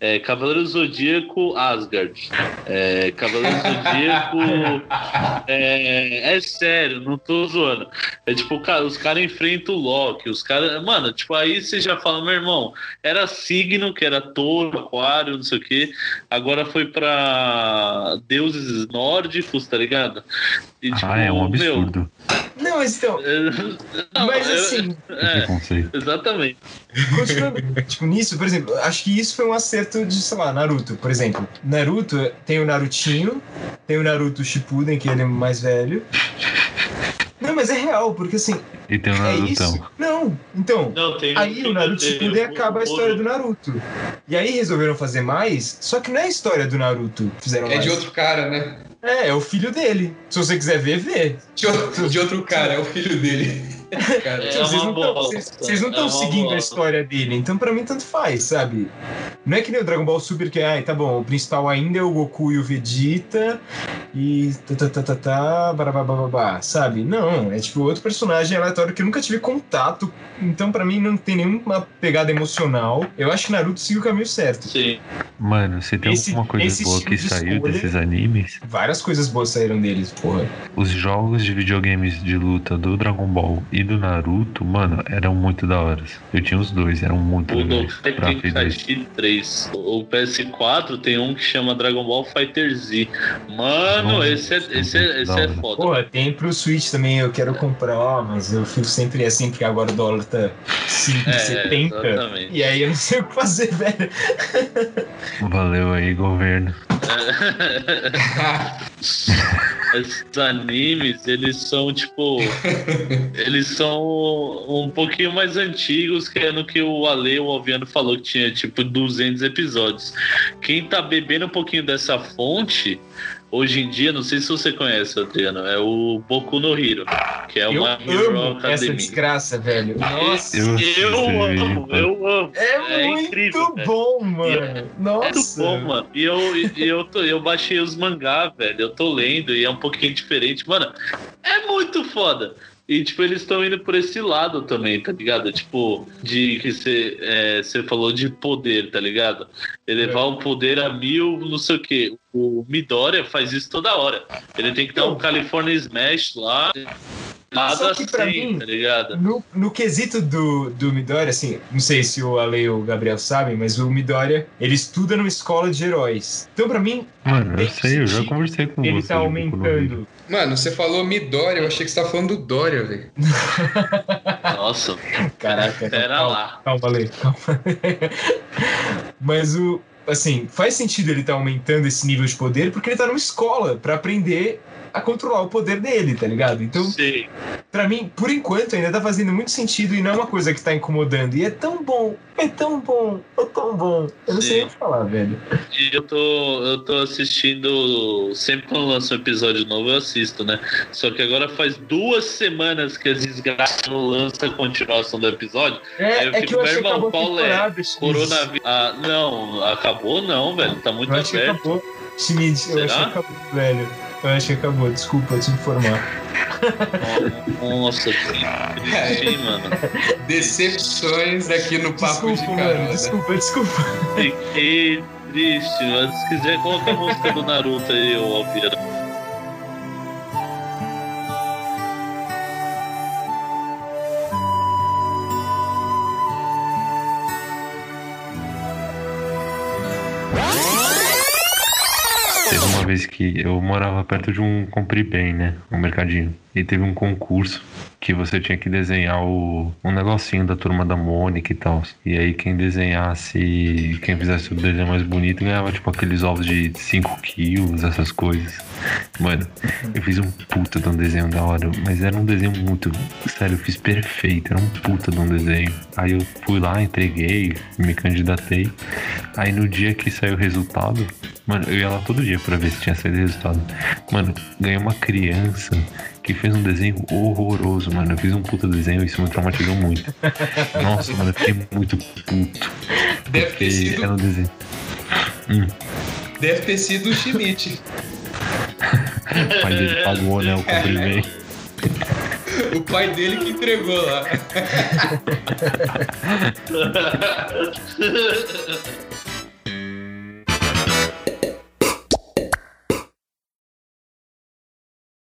É, Cavaleiro Zodíaco Asgard. É, Cavaleiro Zodíaco. É, é sério, não tô zoando. É tipo, cara, os caras enfrentam o Loki. Os caras. Mano, tipo, aí você já fala, meu irmão, era signo, que era touro, aquário, não sei o quê. Agora foi pra deuses nórdicos, tá ligado? E, ah, é um meu, absurdo. Não, mas então. Não, mas eu- assim, é, exatamente. continuando tipo, nisso, por exemplo, acho que isso foi um acerto de, sei lá, Naruto, por exemplo. Naruto tem o Narutinho, tem o Naruto Shippuden, que ele é mais velho. Não, mas é real, porque assim, E tem o é isso. Narutão. Não, então, Não, tem Aí o Naruto tem- Shippuden acaba a história do Naruto. E aí resolveram fazer mais, só que não é a história do Naruto fizeram É mais. de outro cara, né? É, é o filho dele. Se você quiser ver, vê. De outro, de outro cara, é o filho dele. Cara, É vocês não bosta, vocês- não é estão uma seguindo a bosta. história dele, então pra mim tanto faz, sabe? Não é que nem o Dragon Ball Super que, ai, tá bom, o principal ainda é o Goku e o Vegeta e tá, tá, tá, tá, tá, barabababá, sabe? Não, é tipo outro personagem aleatório que eu nunca tive contato, então pra mim não tem nenhuma pegada emocional. Eu acho que Naruto seguiu o caminho certo. Sim. Mano, se tem Esse- alguma coisa boa estilo que de saiu escolha- desses animes, Várias coisas boas saíram deles, porra. os jogos de videogames de luta do Dragon Ball e do Naruto, mano, eram muito da hora. Eu tinha os dois, eram muito O do legais. Pra Fighting Play 2. Fight 3. O PS4 tem um que chama Dragon Ball Fighter Z. Mano, Nossa, esse é, esse é, esse é foda. Porra, tem pro Switch também, eu quero comprar, mas eu fico sempre assim, porque agora o dólar tá É, 5,70. exatamente. e aí eu não sei o que fazer, velho. Valeu aí, governo. Esses animes, eles são tipo. eles são um pouquinho mais antigos que é no que o Ale, o Alviano falou que tinha tipo 200 episódios. Quem tá bebendo um pouquinho dessa fonte. Hoje em dia, não sei se você conhece, Adriano, é o Boku no Hero, que é eu uma Hero amo essa desgraça, velho. Nossa, Eu Eu, amo, eu amo. é, é muito incrível, velho. bom, mano. É muito Nossa. bom, mano. E eu, e eu, tô, eu baixei os mangá, velho. Eu tô lendo e é um pouquinho diferente. Mano, é muito foda. E, tipo, eles estão indo por esse lado também, tá ligado? Tipo, de que você é, você falou de poder, tá ligado? Elevar É. o poder a mil, não sei o quê. O Midoriya faz isso toda hora. Ele tem que dar um Então. California Smash lá. Nada Só que pra assim, mim- tá ligado? No, no quesito do, do Midoriya, assim, não sei se o Ale e o Gabriel sabem, mas o Midoriya, ele estuda numa escola de heróis. Então, pra mim, Mano, eu Tem sei, eu já conversei com ele você. tá no Hero. aumentando. Mano, você falou Midori, eu achei que você tava falando do Dória, velho. Nossa, Caraca, pera calma, lá. Calma, Ale, calma. Mas o. Assim, faz sentido ele estar aumentando esse nível de poder porque ele tá numa escola pra aprender a controlar o poder dele, tá ligado? Então, Sim. pra mim, por enquanto, ainda tá fazendo muito sentido e não é uma coisa que tá incomodando. E é tão bom, é tão bom, é tão bom. Eu não sei Sim. nem o que falar, velho. E eu tô, eu tô assistindo. Sempre quando lança um episódio novo, eu assisto, né? Só que agora faz duas semanas que a desgraça não lança a continuação do episódio. Aí É, eu é fico, que eu meu irmão, qual é? Coronavírus. Ah, não, acabou não, velho. Tá muito Eu acho que aberto. acabou. Schmidt, eu Será? acho que acabou, velho. Eu acho que acabou, desculpa te informar. Nossa, que triste, hein, mano. Decepções aqui no Papo Desculpa, de mano, Carona. desculpa, desculpa. Fiquei triste, mas se quiser, coloca a música do Naruto aí, ô Alvira. Uma vez que eu morava perto de um Compre Bem, né? Um mercadinho. E teve um concurso que você tinha que desenhar o, um negocinho da turma da Mônica e tal. E aí quem desenhasse, quem fizesse o desenho mais bonito ganhava tipo aqueles ovos de 5 quilos, essas coisas. Mano, eu fiz um puta de um desenho da hora, mas era um desenho muito. Sério, eu fiz perfeito, era um puta de um desenho. Aí eu fui lá, entreguei, me candidatei. Aí no dia que saiu o resultado, mano, eu ia lá todo dia pra ver se tinha saído o resultado. Mano, ganhei uma criança que fez um desenho horroroso, mano. Eu fiz um puta desenho e isso me traumatizou muito. Nossa, mano, eu fiquei muito puto. Deve ter sido, era um desenho. deve ter sido o Schmidt. O pai dele pagou, né? O comprimento. o pai dele que entregou lá.